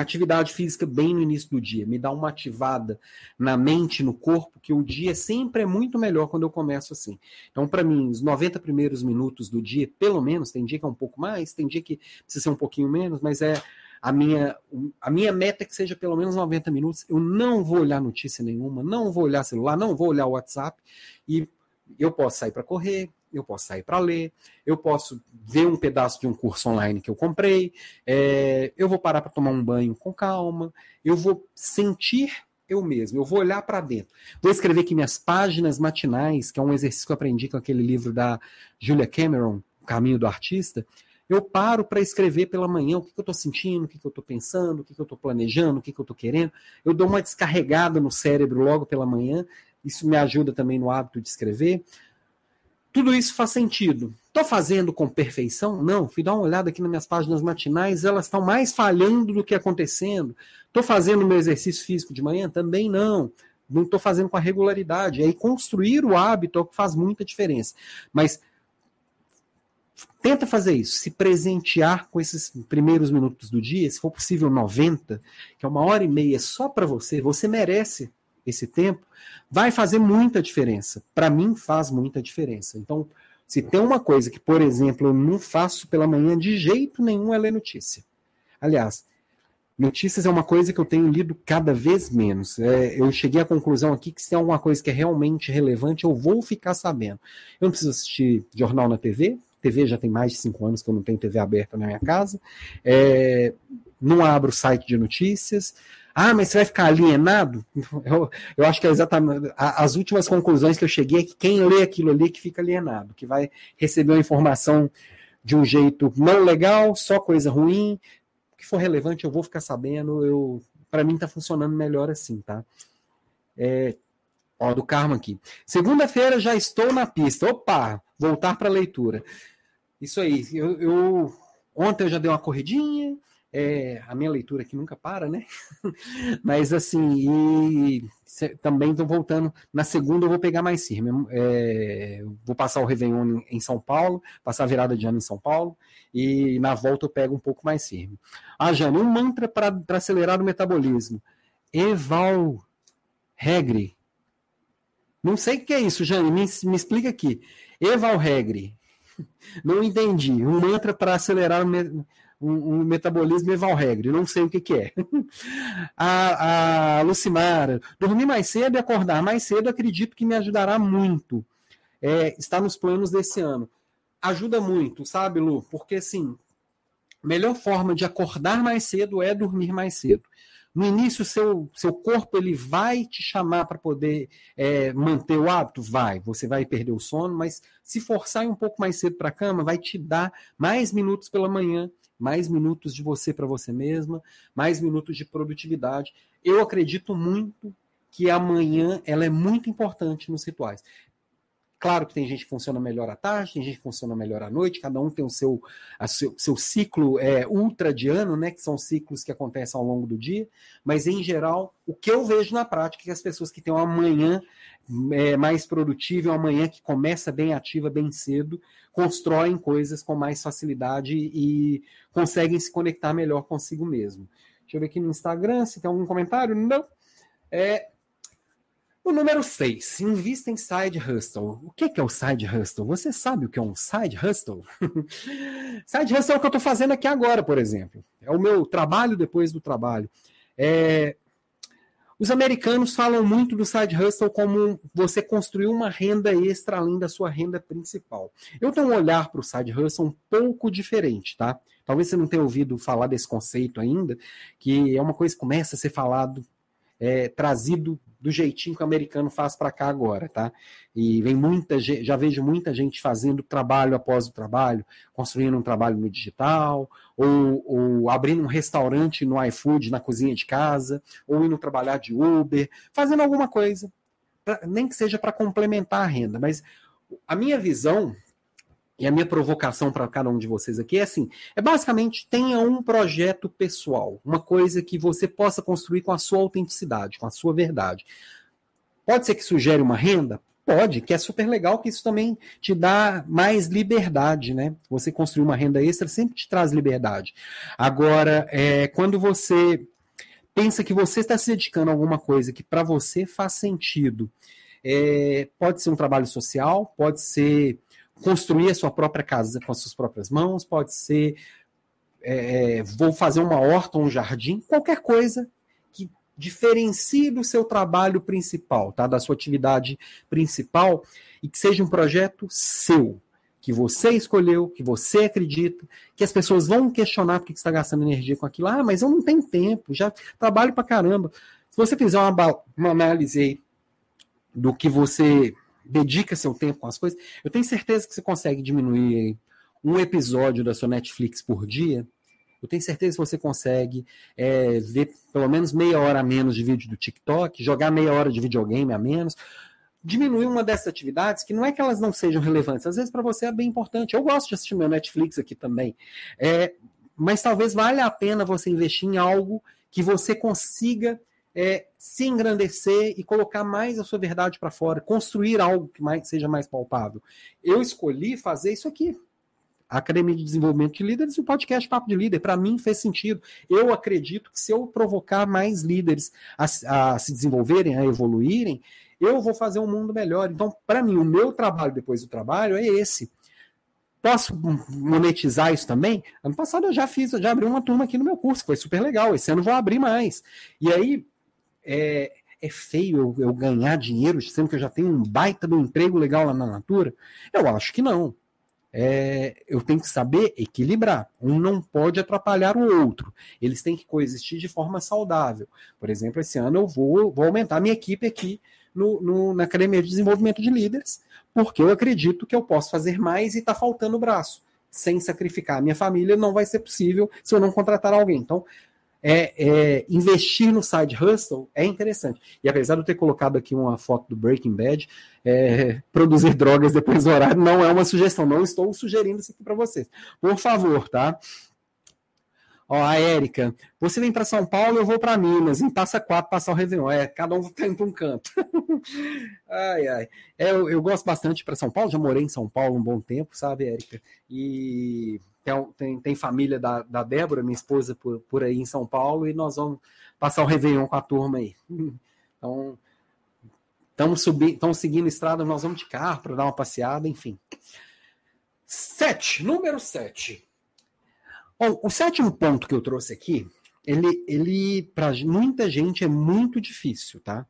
atividade física bem no início do dia, me dá uma ativada na mente, no corpo, que o dia sempre é muito melhor quando eu começo assim. Então, para mim, os 90 primeiros minutos do dia, pelo menos, tem dia que é um pouco mais, tem dia que precisa ser um pouquinho menos, mas é a minha, a minha meta é que seja pelo menos 90 minutos. Eu não vou olhar notícia nenhuma, não vou olhar celular, não vou olhar WhatsApp e eu posso sair para correr, eu posso sair para ler, eu posso ver um pedaço de um curso online que eu comprei, é, eu vou parar para tomar um banho com calma, eu vou sentir eu mesmo, eu vou olhar para dentro. Vou escrever aqui minhas páginas matinais, que é um exercício que eu aprendi com aquele livro da Julia Cameron, O Caminho do Artista. Eu paro para escrever pela manhã o que, que eu estou sentindo, o que, que eu estou pensando, o que, que eu estou planejando, o que, que eu estou querendo. Eu dou uma descarregada no cérebro logo pela manhã. Isso me ajuda também no hábito de escrever. Tudo isso faz sentido. Estou fazendo com perfeição? Não. Fui dar uma olhada aqui nas minhas páginas matinais, elas estão mais falhando do que acontecendo. Estou fazendo meu exercício físico de manhã? Também não. Não estou fazendo com a regularidade. Aí, construir o hábito é o que faz muita diferença. Mas tenta fazer isso, se presentear com esses primeiros minutos do dia, se for possível 90, que é uma hora e meia só para você, você merece esse tempo, vai fazer muita diferença. Para mim, faz muita diferença. Então, se tem uma coisa que, por exemplo, eu não faço pela manhã de jeito nenhum é ler notícia. Aliás, notícias é uma coisa que eu tenho lido cada vez menos. É, eu cheguei à conclusão aqui que se tem alguma coisa que é realmente relevante, eu vou ficar sabendo. Eu não preciso assistir jornal na TV. TV já tem mais de cinco anos que eu não tenho TV aberta na minha casa. É, não abro site de notícias. Ah, mas você vai ficar alienado? <laughs> Eu, eu acho que é exatamente. As últimas conclusões que eu cheguei é que quem lê aquilo ali é que fica alienado, que vai receber uma informação de um jeito não legal, só coisa ruim. O que for relevante eu vou ficar sabendo. Eu, para mim tá funcionando melhor assim, tá? É, ó, do Karma aqui. Segunda-feira já estou na pista. Opa, voltar para a leitura. Isso aí. Eu, eu, ontem eu já dei uma corridinha. É, a minha leitura aqui nunca para, né? <laughs> Mas assim, e também estou voltando. Na segunda eu vou pegar mais firme. É, vou passar o Réveillon em São Paulo, passar a virada de ano em São Paulo, e na volta eu pego um pouco mais firme. Ah, Jane, um mantra para acelerar o metabolismo. Eval Regre. Não sei o que é isso, Jane, me, me explica aqui. Eval Regre. <laughs> Não entendi. Um mantra para acelerar o metabolismo um, um metabolismo evalregre, não sei o que, que é. <laughs> a, a Lucimara, dormir mais cedo e acordar mais cedo, acredito que me ajudará muito. É, está nos planos desse ano. Ajuda muito, sabe, Lu? Porque, assim, melhor forma de acordar mais cedo é dormir mais cedo. No início, seu, seu corpo ele vai te chamar para poder é, manter o hábito? Vai. Você vai perder o sono, mas se forçar um pouco mais cedo para a cama, vai te dar mais minutos pela manhã mais minutos de você para você mesma, mais minutos de produtividade. Eu acredito muito que amanhã ela é muito importante nos rituais. Claro que tem gente que funciona melhor à tarde, tem gente que funciona melhor à noite, cada um tem o seu, a seu, seu ciclo é, ultradiano, né, que são ciclos que acontecem ao longo do dia, mas em geral, o que eu vejo na prática é que as pessoas que têm uma manhã é, mais produtiva, uma manhã que começa bem ativa, bem cedo, constroem coisas com mais facilidade e conseguem se conectar melhor consigo mesmo. Deixa eu ver aqui no Instagram se tem algum comentário. Não. É, o número 6, invista em side hustle. O que é o side hustle? Você sabe o que é um side hustle? <laughs> side hustle é o que eu estou fazendo aqui agora, por exemplo. É o meu trabalho depois do trabalho. É, os americanos falam muito do side hustle como você construir uma renda extra além da sua renda principal. Eu tenho um olhar para o side hustle um pouco diferente, tá? Talvez você não tenha ouvido falar desse conceito ainda, que é uma coisa que começa a ser falado, é, trazido do jeitinho que o americano faz para cá agora, tá? E vem muita gente, já vejo muita gente fazendo trabalho após o trabalho, construindo um trabalho no digital, ou, ou abrindo um restaurante no iFood na cozinha de casa, ou indo trabalhar de Uber, fazendo alguma coisa, pra, nem que seja para complementar a renda, mas a minha visão e a minha provocação para cada um de vocês aqui é assim: é basicamente tenha um projeto pessoal, uma coisa que você possa construir com a sua autenticidade, com a sua verdade. Pode ser que sugere uma renda? Pode, que é super legal, que isso também te dá mais liberdade, né? Você construir uma renda extra sempre te traz liberdade. Agora, é, quando você pensa que você está se dedicando a alguma coisa que para você faz sentido, é, pode ser um trabalho social, pode ser construir a sua própria casa com as suas próprias mãos, pode ser é, é, vou fazer uma horta, um jardim, qualquer coisa que diferencie do seu trabalho principal, tá? Da sua atividade principal e que seja um projeto seu, que você escolheu, que você acredita, que as pessoas vão questionar porque você está gastando energia com aquilo. Ah, mas eu não tenho tempo, já trabalho para caramba. Se você fizer uma, uma análise do que você dedica seu tempo com as coisas, eu tenho certeza que você consegue diminuir um episódio da sua Netflix por dia. Eu tenho certeza que você consegue é, ver pelo menos meia hora a menos de vídeo do TikTok, jogar meia hora de videogame a menos. Diminuir uma dessas atividades, que não é que elas não sejam relevantes, às vezes para você é bem importante. Eu gosto de assistir meu Netflix aqui também. É, mas talvez valha a pena você investir em algo que você consiga é, se engrandecer e colocar mais a sua verdade para fora, construir algo que mais, seja mais palpável. Eu escolhi fazer isso aqui. A Academia de Desenvolvimento de Líderes e o podcast Papo de Líder. Para mim fez sentido. Eu acredito que se eu provocar mais líderes a, a se desenvolverem, a evoluírem, eu vou fazer um mundo melhor. Então, para mim, o meu trabalho depois do trabalho é esse. Posso monetizar isso também? Ano passado eu já fiz, eu já abri uma turma aqui no meu curso, foi super legal. Esse ano eu vou abrir mais. E aí, é, é feio eu, eu, ganhar dinheiro sendo que eu já tenho um baita do emprego legal lá na Natura? Eu acho que não. É, eu tenho que saber equilibrar. Um não pode atrapalhar o outro. Eles têm que coexistir de forma saudável. Por exemplo, esse ano eu vou, vou aumentar minha equipe aqui no, no, na Academia de Desenvolvimento de Líderes, porque eu acredito que eu posso fazer mais e está faltando braço. Sem sacrificar a minha família, não vai ser possível se eu não contratar alguém. Então, é, é, investir no side hustle é interessante. E apesar de eu ter colocado aqui uma foto do Breaking Bad, é, produzir <laughs> drogas depois do horário não é uma sugestão. Não estou sugerindo isso aqui para vocês. Por favor, tá? Ó, a Érica, você vem para São Paulo, eu vou para Minas, em Passa Quatro, passar o Réveillon. É, cada um tá indo para um canto. <laughs> ai, ai. É, eu, eu, gosto bastante para São Paulo, já morei em São Paulo um bom tempo, sabe, Érica? E tem, tem, tem, família da, da Débora, minha esposa, por, por aí em São Paulo, e nós vamos passar o Réveillon com a turma aí. <laughs> Então, estamos estamos seguindo estrada, nós vamos de carro para dar uma passeada, enfim. Sete, número sete. Bom, o sétimo ponto que eu trouxe aqui, ele, ele para muita gente é muito difícil, tá?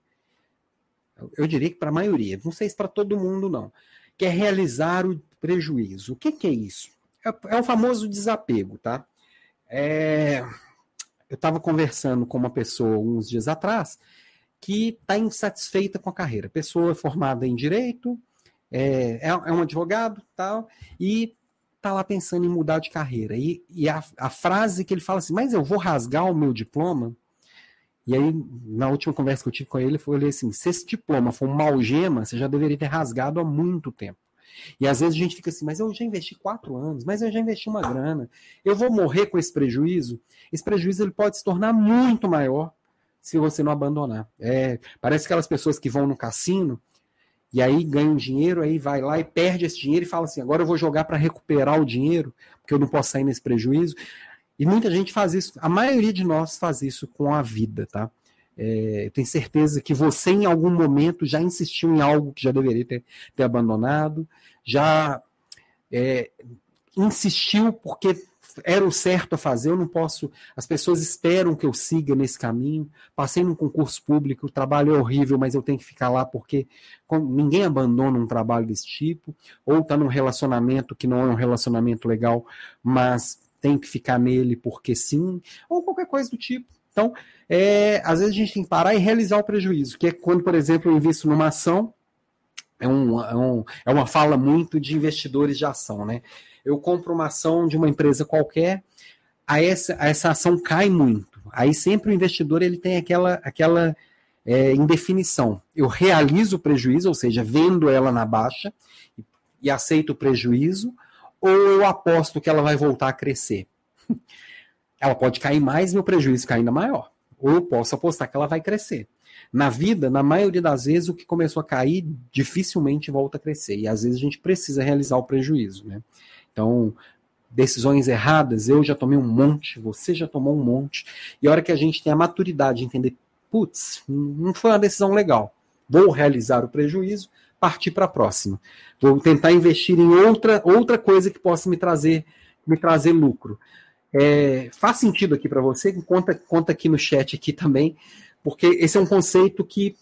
Eu diria que para a maioria, não sei se para todo mundo não, que é realizar o prejuízo. O que, que é isso? É, é o famoso desapego, tá? É, eu estava conversando com uma pessoa uns dias atrás que está insatisfeita com a carreira. Pessoa formada em direito, é, é, é um advogado, tal, e está lá pensando em mudar de carreira. E, e a, a, frase que ele fala assim, mas eu vou rasgar o meu diploma? E aí, na última conversa que eu tive com ele, eu falei assim: se esse diploma for uma algema, você já deveria ter rasgado há muito tempo. E às vezes a gente fica assim, mas eu já investi quatro anos, mas eu já investi uma grana, eu vou morrer com esse prejuízo? Esse prejuízo ele pode se tornar muito maior se você não abandonar. É, parece aquelas pessoas que vão no cassino e aí ganha um dinheiro, aí vai lá e perde esse dinheiro e fala assim: agora eu vou jogar para recuperar o dinheiro, porque eu não posso sair nesse prejuízo. E muita gente faz isso, a maioria de nós faz isso com a vida, tá? É, tenho certeza que você, em algum momento, já insistiu em algo que já deveria ter, ter abandonado, já é, insistiu porque era o certo a fazer, eu não posso. As pessoas esperam que eu siga nesse caminho. Passei num concurso público, o trabalho é horrível, mas eu tenho que ficar lá porque ninguém abandona um trabalho desse tipo, ou está num relacionamento que não é um relacionamento legal, mas tem que ficar nele porque sim, ou qualquer coisa do tipo. Então, é, às vezes a gente tem que parar e realizar o prejuízo, que é quando, por exemplo, eu invisto numa ação, é, um, é, um, é uma fala muito de investidores de ação, né? eu compro uma ação de uma empresa qualquer, aí essa, essa ação cai muito. Aí sempre o investidor ele tem aquela, aquela é, indefinição. Eu realizo o prejuízo, ou seja, vendo ela na baixa e, e aceito o prejuízo, ou eu aposto que ela vai voltar a crescer. Ela pode cair mais e meu prejuízo ficar ainda maior. Ou eu posso apostar que ela vai crescer. Na vida, na maioria das vezes, o que começou a cair dificilmente volta a crescer. E às vezes a gente precisa realizar o prejuízo. Né? Então, decisões erradas, eu já tomei um monte, você já tomou um monte. E a hora que a gente tem a maturidade de entender, putz, não foi uma decisão legal, vou realizar o prejuízo, partir para a próxima. Vou tentar investir em outra, outra coisa que possa me trazer, me trazer lucro. É, faz sentido aqui para você? Conta, conta aqui no chat aqui também, porque esse é um conceito que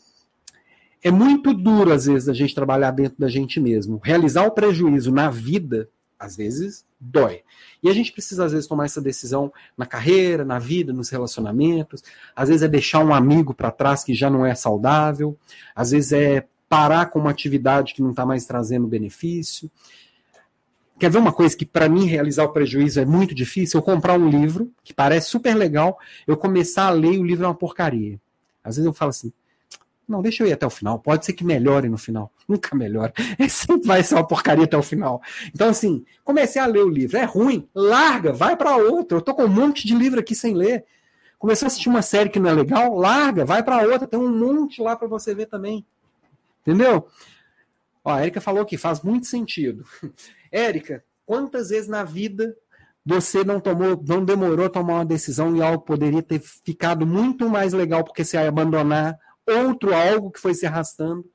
é muito duro, às vezes, a gente trabalhar dentro da gente mesmo. Realizar o prejuízo na vida às vezes dói. E a gente precisa, às vezes, tomar essa decisão na carreira, na vida, nos relacionamentos. Às vezes é deixar um amigo para trás que já não é saudável. Às vezes é parar com uma atividade que não está mais trazendo benefício. Quer ver uma coisa que para mim realizar o prejuízo é muito difícil? Eu comprar um livro que parece super legal, eu começar a ler e o livro é uma porcaria. Às vezes eu falo assim, não, deixa eu ir até o final. Pode ser que melhore no final. <laughs> Nunca melhora. <laughs> É sempre vai ser uma porcaria até o final. Então, assim, comecei a ler o livro. É ruim. Larga, vai para outro. Eu tô com um monte de livro aqui sem ler. Começou a assistir uma série que não é legal? Larga, vai para outra. Tem um monte lá para você ver também. Entendeu? Ó, a Érica falou que faz muito sentido. <laughs> Érica, quantas vezes na vida você não tomou, não demorou a tomar uma decisão e algo poderia ter ficado muito mais legal porque você ia abandonar outro algo que foi se arrastando,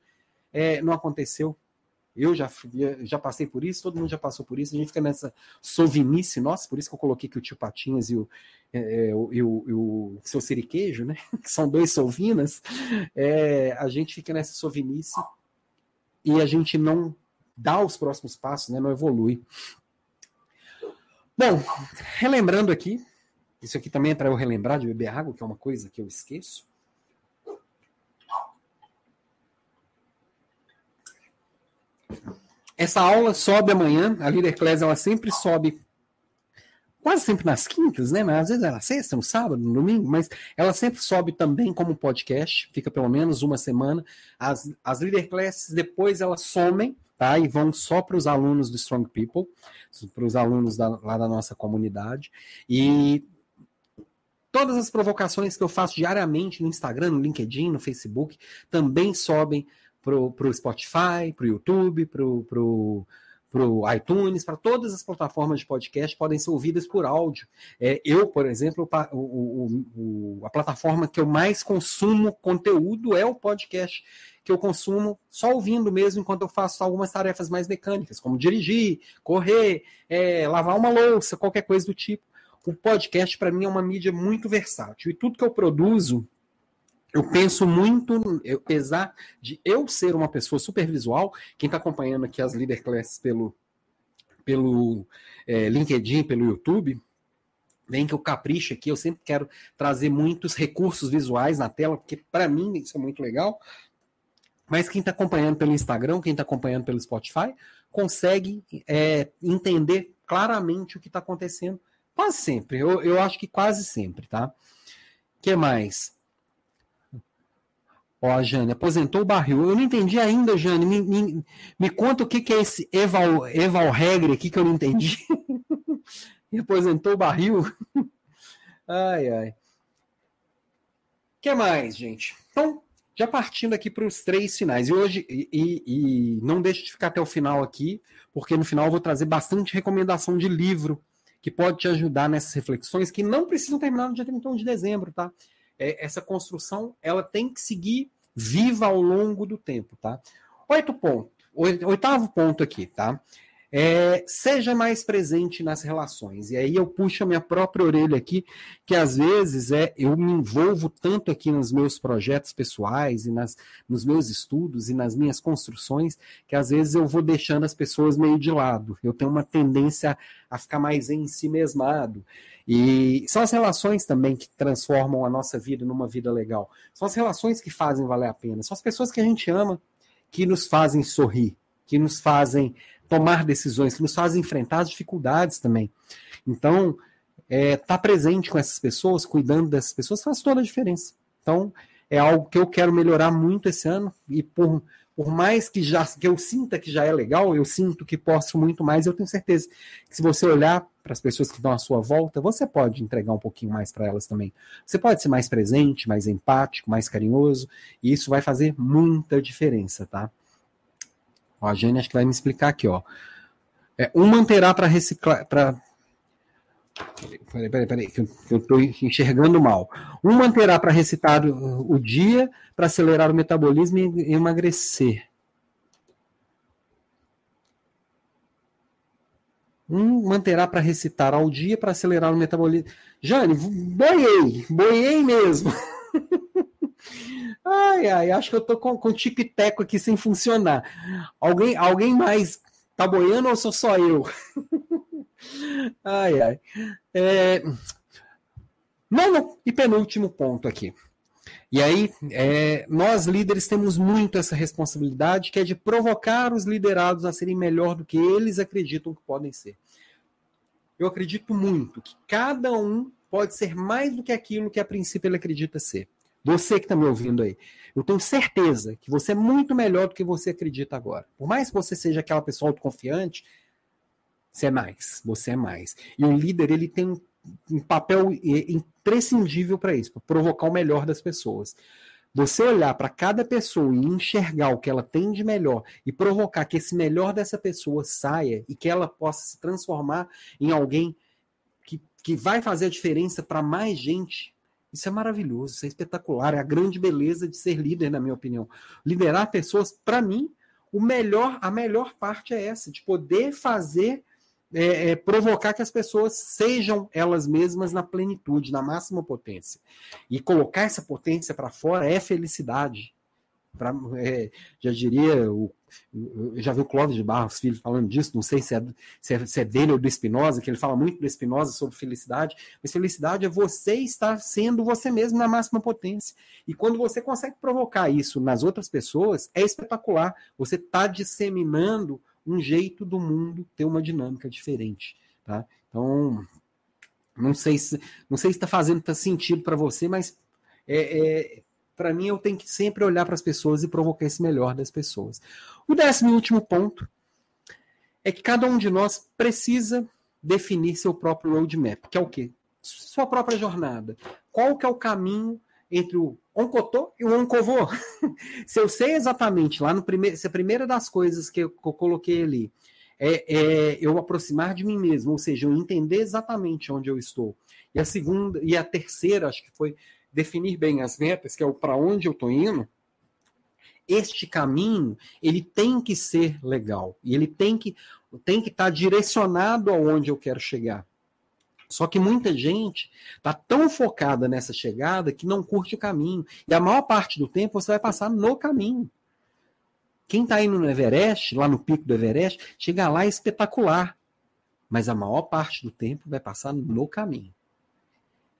é, não aconteceu. Eu já, já passei por isso, todo mundo já passou por isso. A gente fica nessa sovinice, nossa, por isso que eu coloquei que o tio Patinhas e o, é, o, e o, e o seu Siriquejo, né? <laughs> Que são dois sovinas. É, a gente fica nessa sovinice e a gente não dá os próximos passos, né? Não evolui. Bom, relembrando aqui, isso aqui também é para eu relembrar de beber água, que é uma coisa que eu esqueço. Essa aula sobe amanhã, a Líder Class ela sempre sobe quase sempre nas quintas, né? Mas às vezes é na sexta, no sábado, no domingo, mas ela sempre sobe também como podcast, fica pelo menos uma semana. As, as Leader Classes depois elas somem, tá? E vão só para os alunos do Strong People, para os alunos da, lá da nossa comunidade. E Todas as provocações que eu faço diariamente no Instagram, no LinkedIn, no Facebook, também sobem para o Spotify, para o YouTube, para o iTunes, para todas as plataformas de podcast podem ser ouvidas por áudio. É, eu, por exemplo, o, o, o, a plataforma que eu mais consumo conteúdo é o podcast, que eu consumo só ouvindo mesmo enquanto eu faço algumas tarefas mais mecânicas, como dirigir, correr, é, lavar uma louça, qualquer coisa do tipo o podcast para mim é uma mídia muito versátil e tudo que eu produzo eu penso muito, eu, apesar de eu ser uma pessoa super visual, quem está acompanhando aqui as Leader Classes pelo, pelo é, LinkedIn, pelo YouTube, vem que eu capricho aqui, eu sempre quero trazer muitos recursos visuais na tela, porque para mim isso é muito legal. Mas quem está acompanhando pelo Instagram, quem está acompanhando pelo Spotify, consegue é, entender claramente o que está acontecendo Quase sempre. Eu, eu acho que quase sempre, tá? O que mais? Ó, a Jane, aposentou o barril. Eu não entendi ainda, Jane. Me, me, me conta o que, que é esse Eval, Eval Regre aqui que eu não entendi. <laughs> aposentou o barril. <laughs> ai, ai. O que mais, gente? Então, já partindo aqui para os três finais. E hoje, e, e, não deixe de ficar até o final aqui, porque no final eu vou trazer bastante recomendação de livro que pode te ajudar nessas reflexões que não precisam terminar no dia 31 de dezembro, tá? É, essa construção, ela tem que seguir viva ao longo do tempo, tá? Oito ponto, oitavo ponto aqui, tá? É, seja mais presente nas relações. E aí eu puxo a minha própria orelha aqui, que às vezes é eu me envolvo tanto aqui nos meus projetos pessoais e nas, nos meus estudos e nas minhas construções, que às vezes eu vou deixando as pessoas meio de lado. Eu tenho uma tendência a ficar mais em si mesmado. E são as relações também que transformam a nossa vida numa vida legal. São as relações que fazem valer a pena. São as pessoas que a gente ama que nos fazem sorrir, que nos fazem tomar decisões, que nos fazem enfrentar as dificuldades também. Então, estar é, tá presente com essas pessoas, cuidando dessas pessoas, faz toda a diferença. Então, é algo que eu quero melhorar muito esse ano e por, por mais que já que eu sinta que já é legal, eu sinto que posso muito mais, eu tenho certeza que se você olhar para as pessoas que estão à sua volta, você pode entregar um pouquinho mais para elas também. Você pode ser mais presente, mais empático, mais carinhoso, e isso vai fazer muita diferença, tá? A Jane acho que vai me explicar aqui, ó. É, um manterá para reciclar. Pra... Peraí, peraí, peraí, que eu estou enxergando mal. Um manterá para recitar o, o dia para acelerar o metabolismo e emagrecer. Um manterá para recitar ao dia para acelerar o metabolismo. Jane, boiei, boiei mesmo. <laughs> Ai, ai, acho que eu tô com, com tic-teco aqui sem funcionar. Alguém, alguém mais tá boiando ou sou só eu? <laughs> ai, ai. É... Nono e penúltimo ponto aqui. E aí, é, nós líderes temos muito essa responsabilidade, que é de provocar os liderados a serem melhor do que eles acreditam que podem ser. Eu acredito muito que cada um pode ser mais do que aquilo que a princípio ele acredita ser. Você que está me ouvindo aí. Eu tenho certeza que você é muito melhor do que você acredita agora. Por mais que você seja aquela pessoa autoconfiante, você é mais. Você é mais. E o líder, ele tem um papel imprescindível para isso, para provocar o melhor das pessoas. Você olhar para cada pessoa e enxergar o que ela tem de melhor e provocar que esse melhor dessa pessoa saia e que ela possa se transformar em alguém que, que vai fazer a diferença para mais gente, isso é maravilhoso, isso é espetacular, é a grande beleza de ser líder, na minha opinião. Liderar pessoas, para mim, o melhor, a melhor parte é essa, de poder fazer, é, é, provocar que as pessoas sejam elas mesmas na plenitude, na máxima potência. E colocar essa potência para fora é felicidade. Pra, é, já diria, o, eu já vi o Clóvis de Barros Filho falando disso, não sei se é, se é, se é dele ou do Espinosa, que ele fala muito do Espinosa sobre felicidade, mas felicidade é você estar sendo você mesmo na máxima potência. E quando você consegue provocar isso nas outras pessoas, é espetacular. Você está disseminando um jeito do mundo ter uma dinâmica diferente. Tá? Então, não sei se não sei se está fazendo sentido para você, mas é, é para mim, eu tenho que sempre olhar para as pessoas e provocar esse melhor das pessoas. O décimo e último ponto é que cada um de nós precisa definir seu próprio roadmap, que é o quê? Sua própria jornada. qual que é o caminho entre o oncotô e o oncovô. <laughs> se eu sei exatamente lá no primeiro, se a primeira das coisas que eu, que eu coloquei ali é, é, eu aproximar de mim mesmo, ou seja, eu entender exatamente onde eu estou. E a segunda e a terceira, acho que foi definir bem as metas, que é o para onde eu estou indo. Este caminho, ele tem que ser legal e ele tem que tem que estar tá direcionado aonde eu quero chegar. Só que muita gente está tão focada nessa chegada que não curte o caminho. E a maior parte do tempo você vai passar no caminho. Quem está indo no Everest, lá no pico do Everest, chega lá é espetacular. Mas a maior parte do tempo vai passar no caminho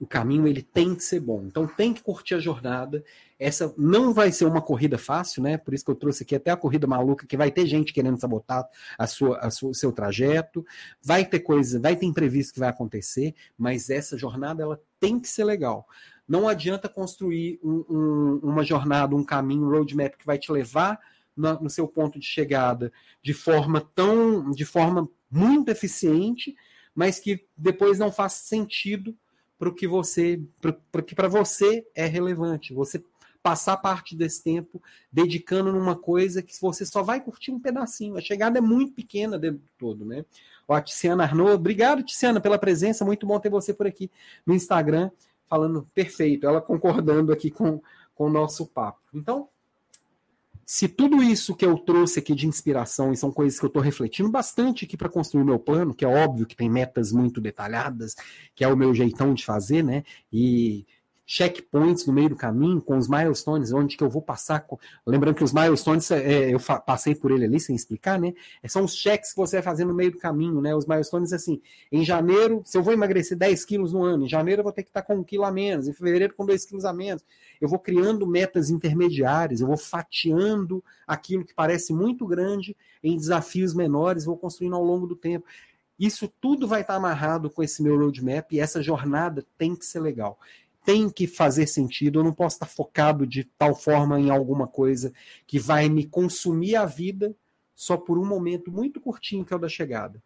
o caminho ele tem que ser bom. Então tem que curtir a jornada. Essa não vai ser uma corrida fácil, né? Por isso que eu trouxe aqui até a corrida maluca, que vai ter gente querendo sabotar a sua, a sua, o seu trajeto, vai ter coisa, vai ter imprevisto que vai acontecer, mas essa jornada ela tem que ser legal. Não adianta construir um, um, uma jornada, um caminho, um roadmap que vai te levar no, no seu ponto de chegada de forma tão, de forma muito eficiente, mas que depois não faça sentido para o que você, para que para você é relevante. Você passar parte desse tempo dedicando numa coisa que você só vai curtir um pedacinho. A chegada é muito pequena dentro do todo, né? Ó, Tiziana Arnaud, obrigado, Tiziana, pela presença. Muito bom ter você por aqui no Instagram, falando perfeito, ela concordando aqui com, com o nosso papo. Então, se tudo isso que eu trouxe aqui de inspiração, e são coisas que eu estou refletindo bastante aqui para construir o meu plano, que é óbvio que tem metas muito detalhadas, que é o meu jeitão de fazer, né? E checkpoints no meio do caminho, com os milestones, onde que eu vou passar. Com... Lembrando que os milestones, é, eu passei por ele ali sem explicar, né? É, são os checks que você vai fazer no meio do caminho, né? Os milestones, assim, em janeiro, se eu vou emagrecer 10 quilos no ano, em janeiro eu vou ter que estar com um quilo a menos, em fevereiro com 2 quilos a menos. Eu vou criando metas intermediárias, eu vou fatiando aquilo que parece muito grande em desafios menores, vou construindo ao longo do tempo. Isso tudo vai estar amarrado com esse meu roadmap e essa jornada tem que ser legal tem que fazer sentido, eu não posso estar focado de tal forma em alguma coisa que vai me consumir a vida só por um momento muito curtinho que é o da chegada.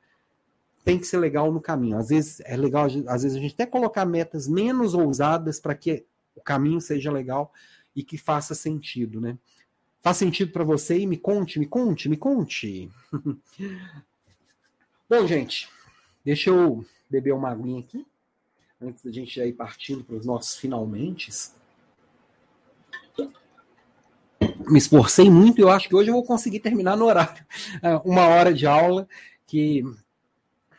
Tem que ser legal no caminho. Às vezes é legal, às vezes a gente até colocar metas menos ousadas para que o caminho seja legal e que faça sentido, né? Faz sentido para você e me conte, me conte, me conte. <laughs> Bom, gente, deixa eu beber uma aguinha aqui antes da gente ir partindo para os nossos finalmente. Me esforcei muito e eu acho que hoje eu vou conseguir terminar no horário. É, uma hora de aula, que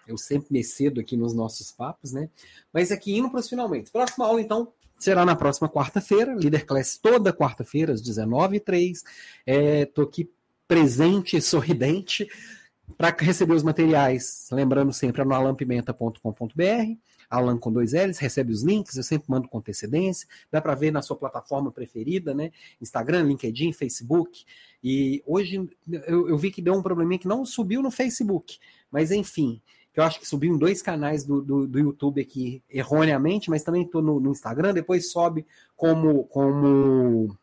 eu sempre me cedo aqui nos nossos papos, né? Mas aqui indo para os finalmente. Próxima aula, então, será na próxima quarta-feira, Líder Class toda quarta-feira, às 19h03. Estou é, aqui presente, sorridente, para receber os materiais. Lembrando sempre, é no alampimenta.com.br. Alan com dois L's, recebe os links, eu sempre mando com antecedência, dá para ver na sua plataforma preferida, né? Instagram, LinkedIn, Facebook. E hoje eu, eu, vi que deu um probleminha que não subiu no Facebook, mas enfim, que eu acho que subiu em dois canais do, do, do YouTube aqui erroneamente, mas também estou no, no Instagram, depois sobe como. como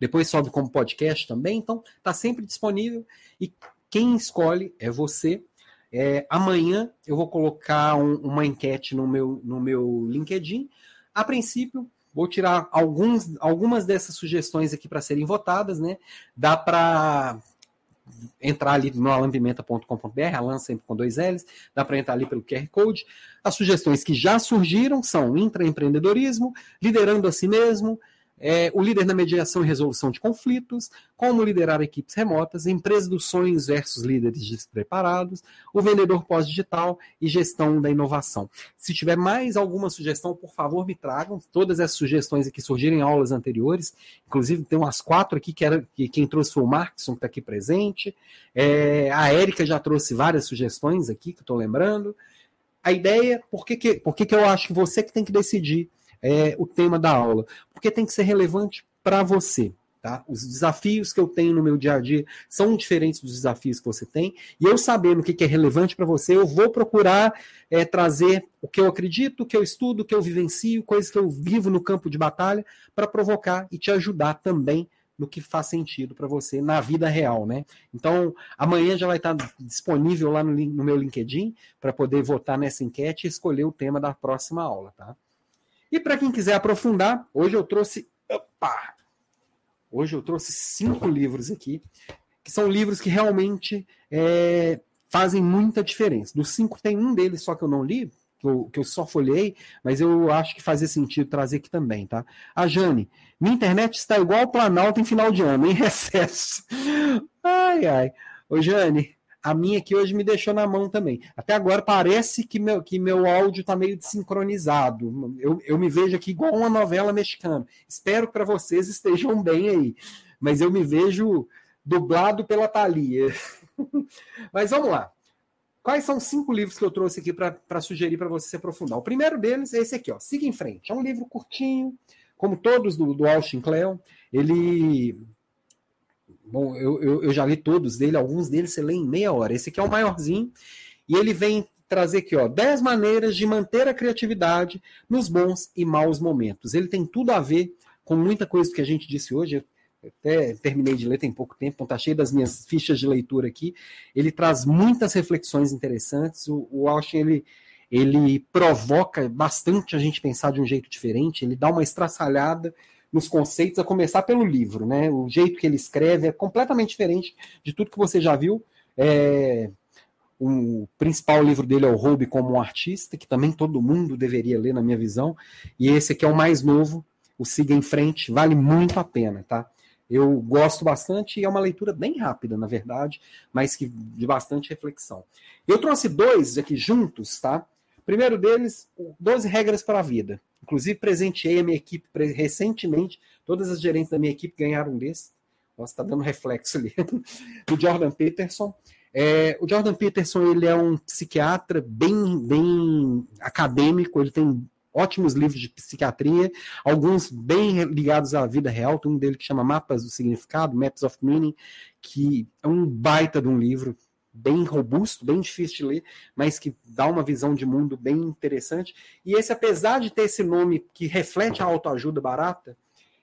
depois sobe como podcast também, então está sempre disponível e quem escolhe é você. É, amanhã eu vou colocar um, uma enquete no meu, no meu LinkedIn. A princípio, vou tirar alguns, algumas dessas sugestões aqui para serem votadas, né? Dá para entrar ali no alampimenta.com.br, Alan sempre com dois L's, dá para entrar ali pelo QR Code. As sugestões que já surgiram são intraempreendedorismo, liderando a si mesmo, é, o líder na mediação e resolução de conflitos, como liderar equipes remotas, empresa dos sonhos versus líderes despreparados, o vendedor pós-digital e gestão da inovação. Se tiver mais alguma sugestão, por favor, me tragam. Todas essas sugestões aqui surgiram em aulas anteriores, inclusive tem umas quatro aqui que, era, que quem trouxe foi o Markson, que está aqui presente. É, a Érica já trouxe várias sugestões aqui, que estou lembrando. A ideia, por que, que, por que, que eu acho que você que tem que decidir é, o tema da aula, porque tem que ser relevante para você. Tá? Os desafios que eu tenho no meu dia a dia são diferentes dos desafios que você tem, e eu sabendo o que é relevante para você, eu vou procurar é, trazer o que eu acredito, o que eu estudo, o que eu vivencio, coisas que eu vivo no campo de batalha, para provocar e te ajudar também no que faz sentido para você na vida real, né? Então, amanhã já vai estar disponível lá no, no meu LinkedIn para poder votar nessa enquete e escolher o tema da próxima aula, tá? E para quem quiser aprofundar, hoje eu trouxe. Opa! Hoje eu trouxe cinco livros aqui, que são livros que realmente é, fazem muita diferença. Dos cinco, tem um deles só que eu não li, que eu, que eu só folhei, mas eu acho que fazia sentido trazer aqui também, tá? A Jane, minha internet está igual ao Planalto em final de ano, em <laughs> recesso. Ai, ai. Ô, Jane, a minha aqui hoje me deixou na mão também. Até agora parece que meu, que meu áudio está meio desincronizado. Eu, eu me vejo aqui igual uma novela mexicana. Espero que para vocês estejam bem aí. Mas eu me vejo dublado pela Thalia. <laughs> Mas vamos lá. Quais são os cinco livros que eu trouxe aqui para sugerir para você se aprofundar? O primeiro deles é esse aqui, ó. Siga em frente. É um livro curtinho, como todos do, do Austin Kleon. Ele. Bom, eu, eu, eu, já li todos dele, alguns deles você lê em meia hora. Esse aqui é o maiorzinho. E ele vem trazer aqui, ó, 10 maneiras de manter a criatividade nos bons e maus momentos. Ele tem tudo a ver com muita coisa que a gente disse hoje até terminei de ler tem pouco tempo, então está cheio das minhas fichas de leitura aqui. Ele traz muitas reflexões interessantes. O, o Austin, ele, ele provoca bastante a gente pensar de um jeito diferente, ele dá uma estraçalhada nos conceitos, a começar pelo livro, né? O jeito que ele escreve é completamente diferente de tudo que você já viu. É, o principal livro dele é o Roube como um Artista, que também todo mundo deveria ler, na minha visão. E esse aqui é o mais novo, o Siga em Frente, vale muito a pena, tá? Eu gosto bastante e é uma leitura bem rápida, na verdade, mas que de bastante reflexão. Eu trouxe dois aqui juntos, tá? primeiro deles, 12 regras para a vida. Inclusive, presenteei a minha equipe recentemente, todas as gerentes da minha equipe ganharam um desse. Nossa, está dando reflexo ali. <laughs> do Jordan Peterson. É, o Jordan Peterson ele é um psiquiatra bem, bem acadêmico, ele tem ótimos livros de psiquiatria, alguns bem ligados à vida real. Tem um dele que chama Mapas do Significado, Maps of Meaning, que é um baita de um livro, bem robusto, bem difícil de ler, mas que dá uma visão de mundo bem interessante. E esse, apesar de ter esse nome que reflete a autoajuda barata,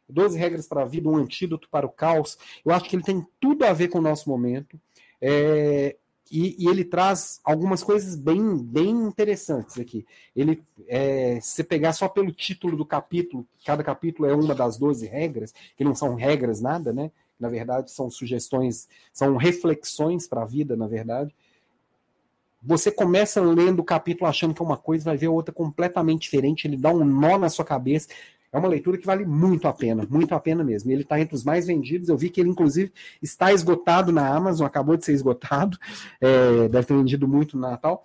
12 regras para a vida, um antídoto para o caos, eu acho que ele tem tudo a ver com o nosso momento. É, e, e, ele traz algumas coisas bem, bem interessantes aqui. Ele, é, se pegar só pelo título do capítulo, cada capítulo é uma das 12 regras, que não são regras nada, né? Na verdade, são sugestões, são reflexões para a vida, na verdade. Você começa lendo o capítulo achando que é uma coisa, vai ver outra completamente diferente, ele dá um nó na sua cabeça. É uma leitura que vale muito a pena, muito a pena mesmo. Ele está entre os mais vendidos. Eu vi que ele, inclusive, está esgotado na Amazon, acabou de ser esgotado. É, deve ter vendido muito no Natal.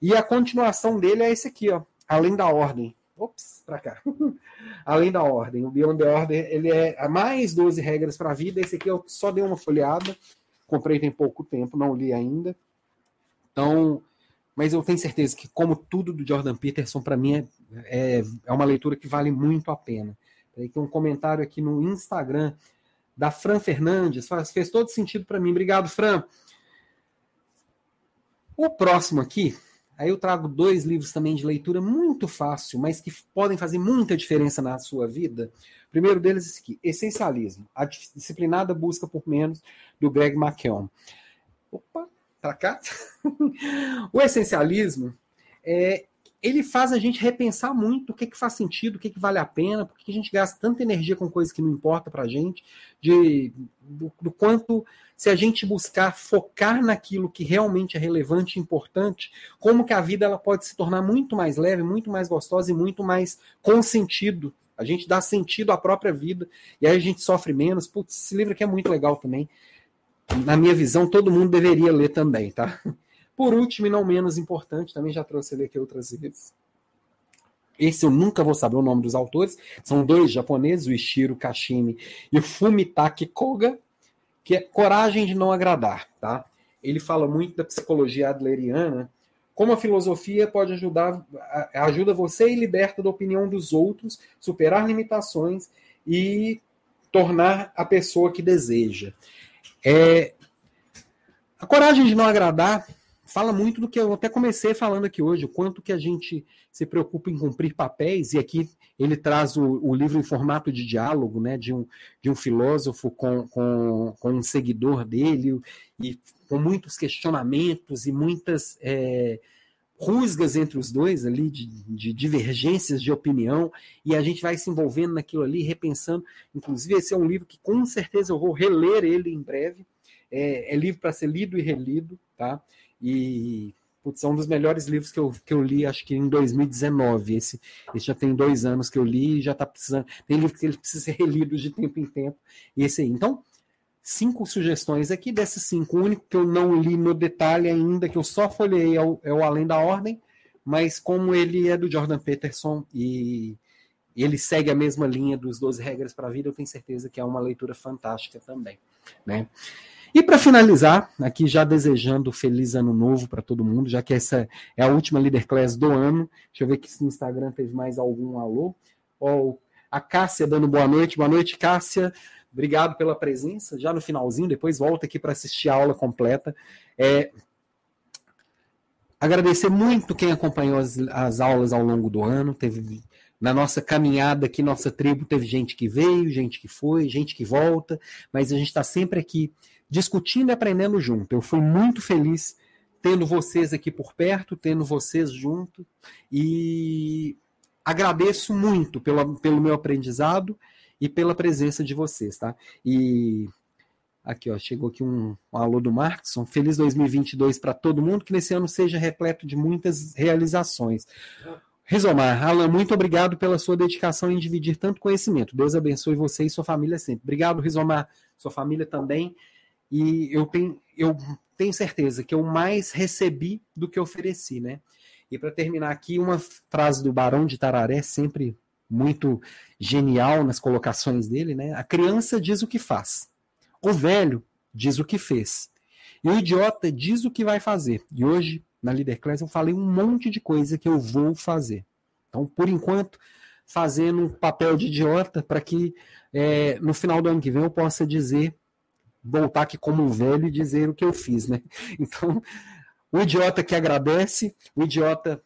E a continuação dele é esse aqui, ó. Além da Ordem. Ops, para cá. <laughs> Além da Ordem. O Beyond the Order, ele é mais 12 regras para a vida. Esse aqui eu só dei uma folheada. Comprei tem pouco tempo, não li ainda. Então, mas eu tenho certeza que, como tudo do Jordan Peterson, para mim é, é, é, uma leitura que vale muito a pena. Tem um comentário aqui no Instagram da Fran Fernandes, faz, fez todo sentido para mim. Obrigado, Fran. O próximo aqui, aí eu trago dois livros também de leitura muito fácil, mas que podem fazer muita diferença na sua vida. O primeiro deles é esse aqui, Essencialismo, a disciplinada busca por menos, do Greg McKeown. Opa, para cá. <laughs> o essencialismo é, ele faz a gente repensar muito o que, que faz sentido, o que, que vale a pena, por que a gente gasta tanta energia com coisas que não importa para a gente, de, do, do, quanto se a gente buscar focar naquilo que realmente é relevante e importante, como que a vida ela pode se tornar muito mais leve, muito mais gostosa e muito mais com sentido. A gente dá sentido à própria vida e aí a gente sofre menos. Putz, esse livro aqui é muito legal também na minha visão, todo mundo deveria ler também, tá? Por último, e não menos importante, também já trouxe ele aqui outras vezes. Esse eu nunca vou saber o nome dos autores. São dois japoneses, o Ishiro Kashimi e o Fumitaki Koga, que é Coragem de Não Agradar, tá? Ele fala muito da psicologia adleriana, como a filosofia pode ajudar, ajuda você e liberta da opinião dos outros, superar limitações e tornar a pessoa que deseja. É, a coragem de não agradar fala muito do que eu até comecei falando aqui hoje, o quanto que a gente se preocupa em cumprir papéis, e aqui ele traz o, o livro em formato de diálogo, né, de um, de um filósofo com, com, com um seguidor dele, e com muitos questionamentos e muitas é, rusgas entre os dois ali, de, de, divergências de opinião, e a gente vai se envolvendo naquilo ali, repensando. Inclusive, esse é um livro que com certeza eu vou reler ele em breve. É, é livro para ser lido e relido, tá? E putz, é um dos melhores livros que eu, que eu li, acho que em 2019. Esse, esse já tem dois anos que eu li e já está precisando. Tem livro que ele precisa <laughs> ser relido de tempo em tempo. E esse aí. Então, cinco sugestões aqui. Dessas cinco, o único que eu não li no detalhe ainda, que eu só folhei, é o, é o Além da Ordem, mas como ele é do Jordan Peterson e ele segue a mesma linha dos 12 regras para a vida, eu tenho certeza que é uma leitura fantástica também. Né? E para finalizar, aqui já desejando feliz ano novo para todo mundo, já que essa é a última Leader Class do ano. Deixa eu ver que se no Instagram teve mais algum alô. Oh, a Cássia dando boa noite. Boa noite, Cássia. Obrigado pela presença. Já no finalzinho, depois volta aqui para assistir a aula completa. É, agradecer muito quem acompanhou as, as, aulas ao longo do ano. Teve na nossa caminhada aqui, nossa tribo, teve gente que veio, gente que foi, gente que volta, mas a gente está sempre aqui discutindo e aprendendo junto. Eu fui muito feliz tendo vocês aqui por perto, tendo vocês junto e agradeço muito pela, pelo meu aprendizado e pela presença de vocês, tá? E aqui, ó, chegou aqui um, um alô do Markson. Feliz 2022 para todo mundo, que nesse ano seja repleto de muitas realizações. Resomar, Alan, muito obrigado pela sua dedicação em dividir tanto conhecimento. Deus abençoe você e sua família sempre. Obrigado, Resomar, sua família também. E eu tenho, eu tenho certeza que eu mais recebi do que ofereci, né? E para terminar aqui, uma frase do Barão de Tararé, sempre muito genial nas colocações dele, né? A criança diz o que faz, o velho diz o que fez, e o idiota diz o que vai fazer. E hoje, na Leader Class, eu falei um monte de coisa que eu vou fazer. Então, por enquanto, fazendo um papel de idiota para que é, no final do ano que vem eu possa dizer voltar aqui como um velho e dizer o que eu fiz, né? <laughs> Então, o idiota que agradece, o idiota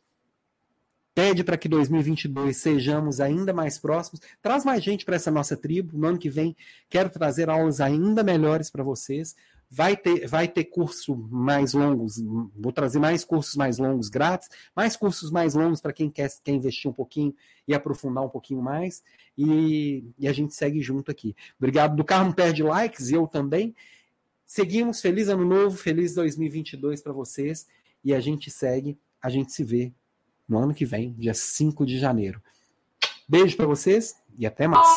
pede para que 2022 sejamos ainda mais próximos, traz mais gente para essa nossa tribo. No ano que vem, quero trazer aulas ainda melhores para vocês. Vai ter, vai ter curso mais longos, vou trazer mais cursos mais longos grátis, mais cursos mais longos para quem quer, quer investir um pouquinho e aprofundar um pouquinho mais. E, e a gente segue junto aqui. Obrigado do Carmo Perde Likes, e eu também. Seguimos, feliz ano novo, feliz 2022 para vocês. E a gente segue, a gente se vê no ano que vem, dia 5 de janeiro. Beijo para vocês e até mais.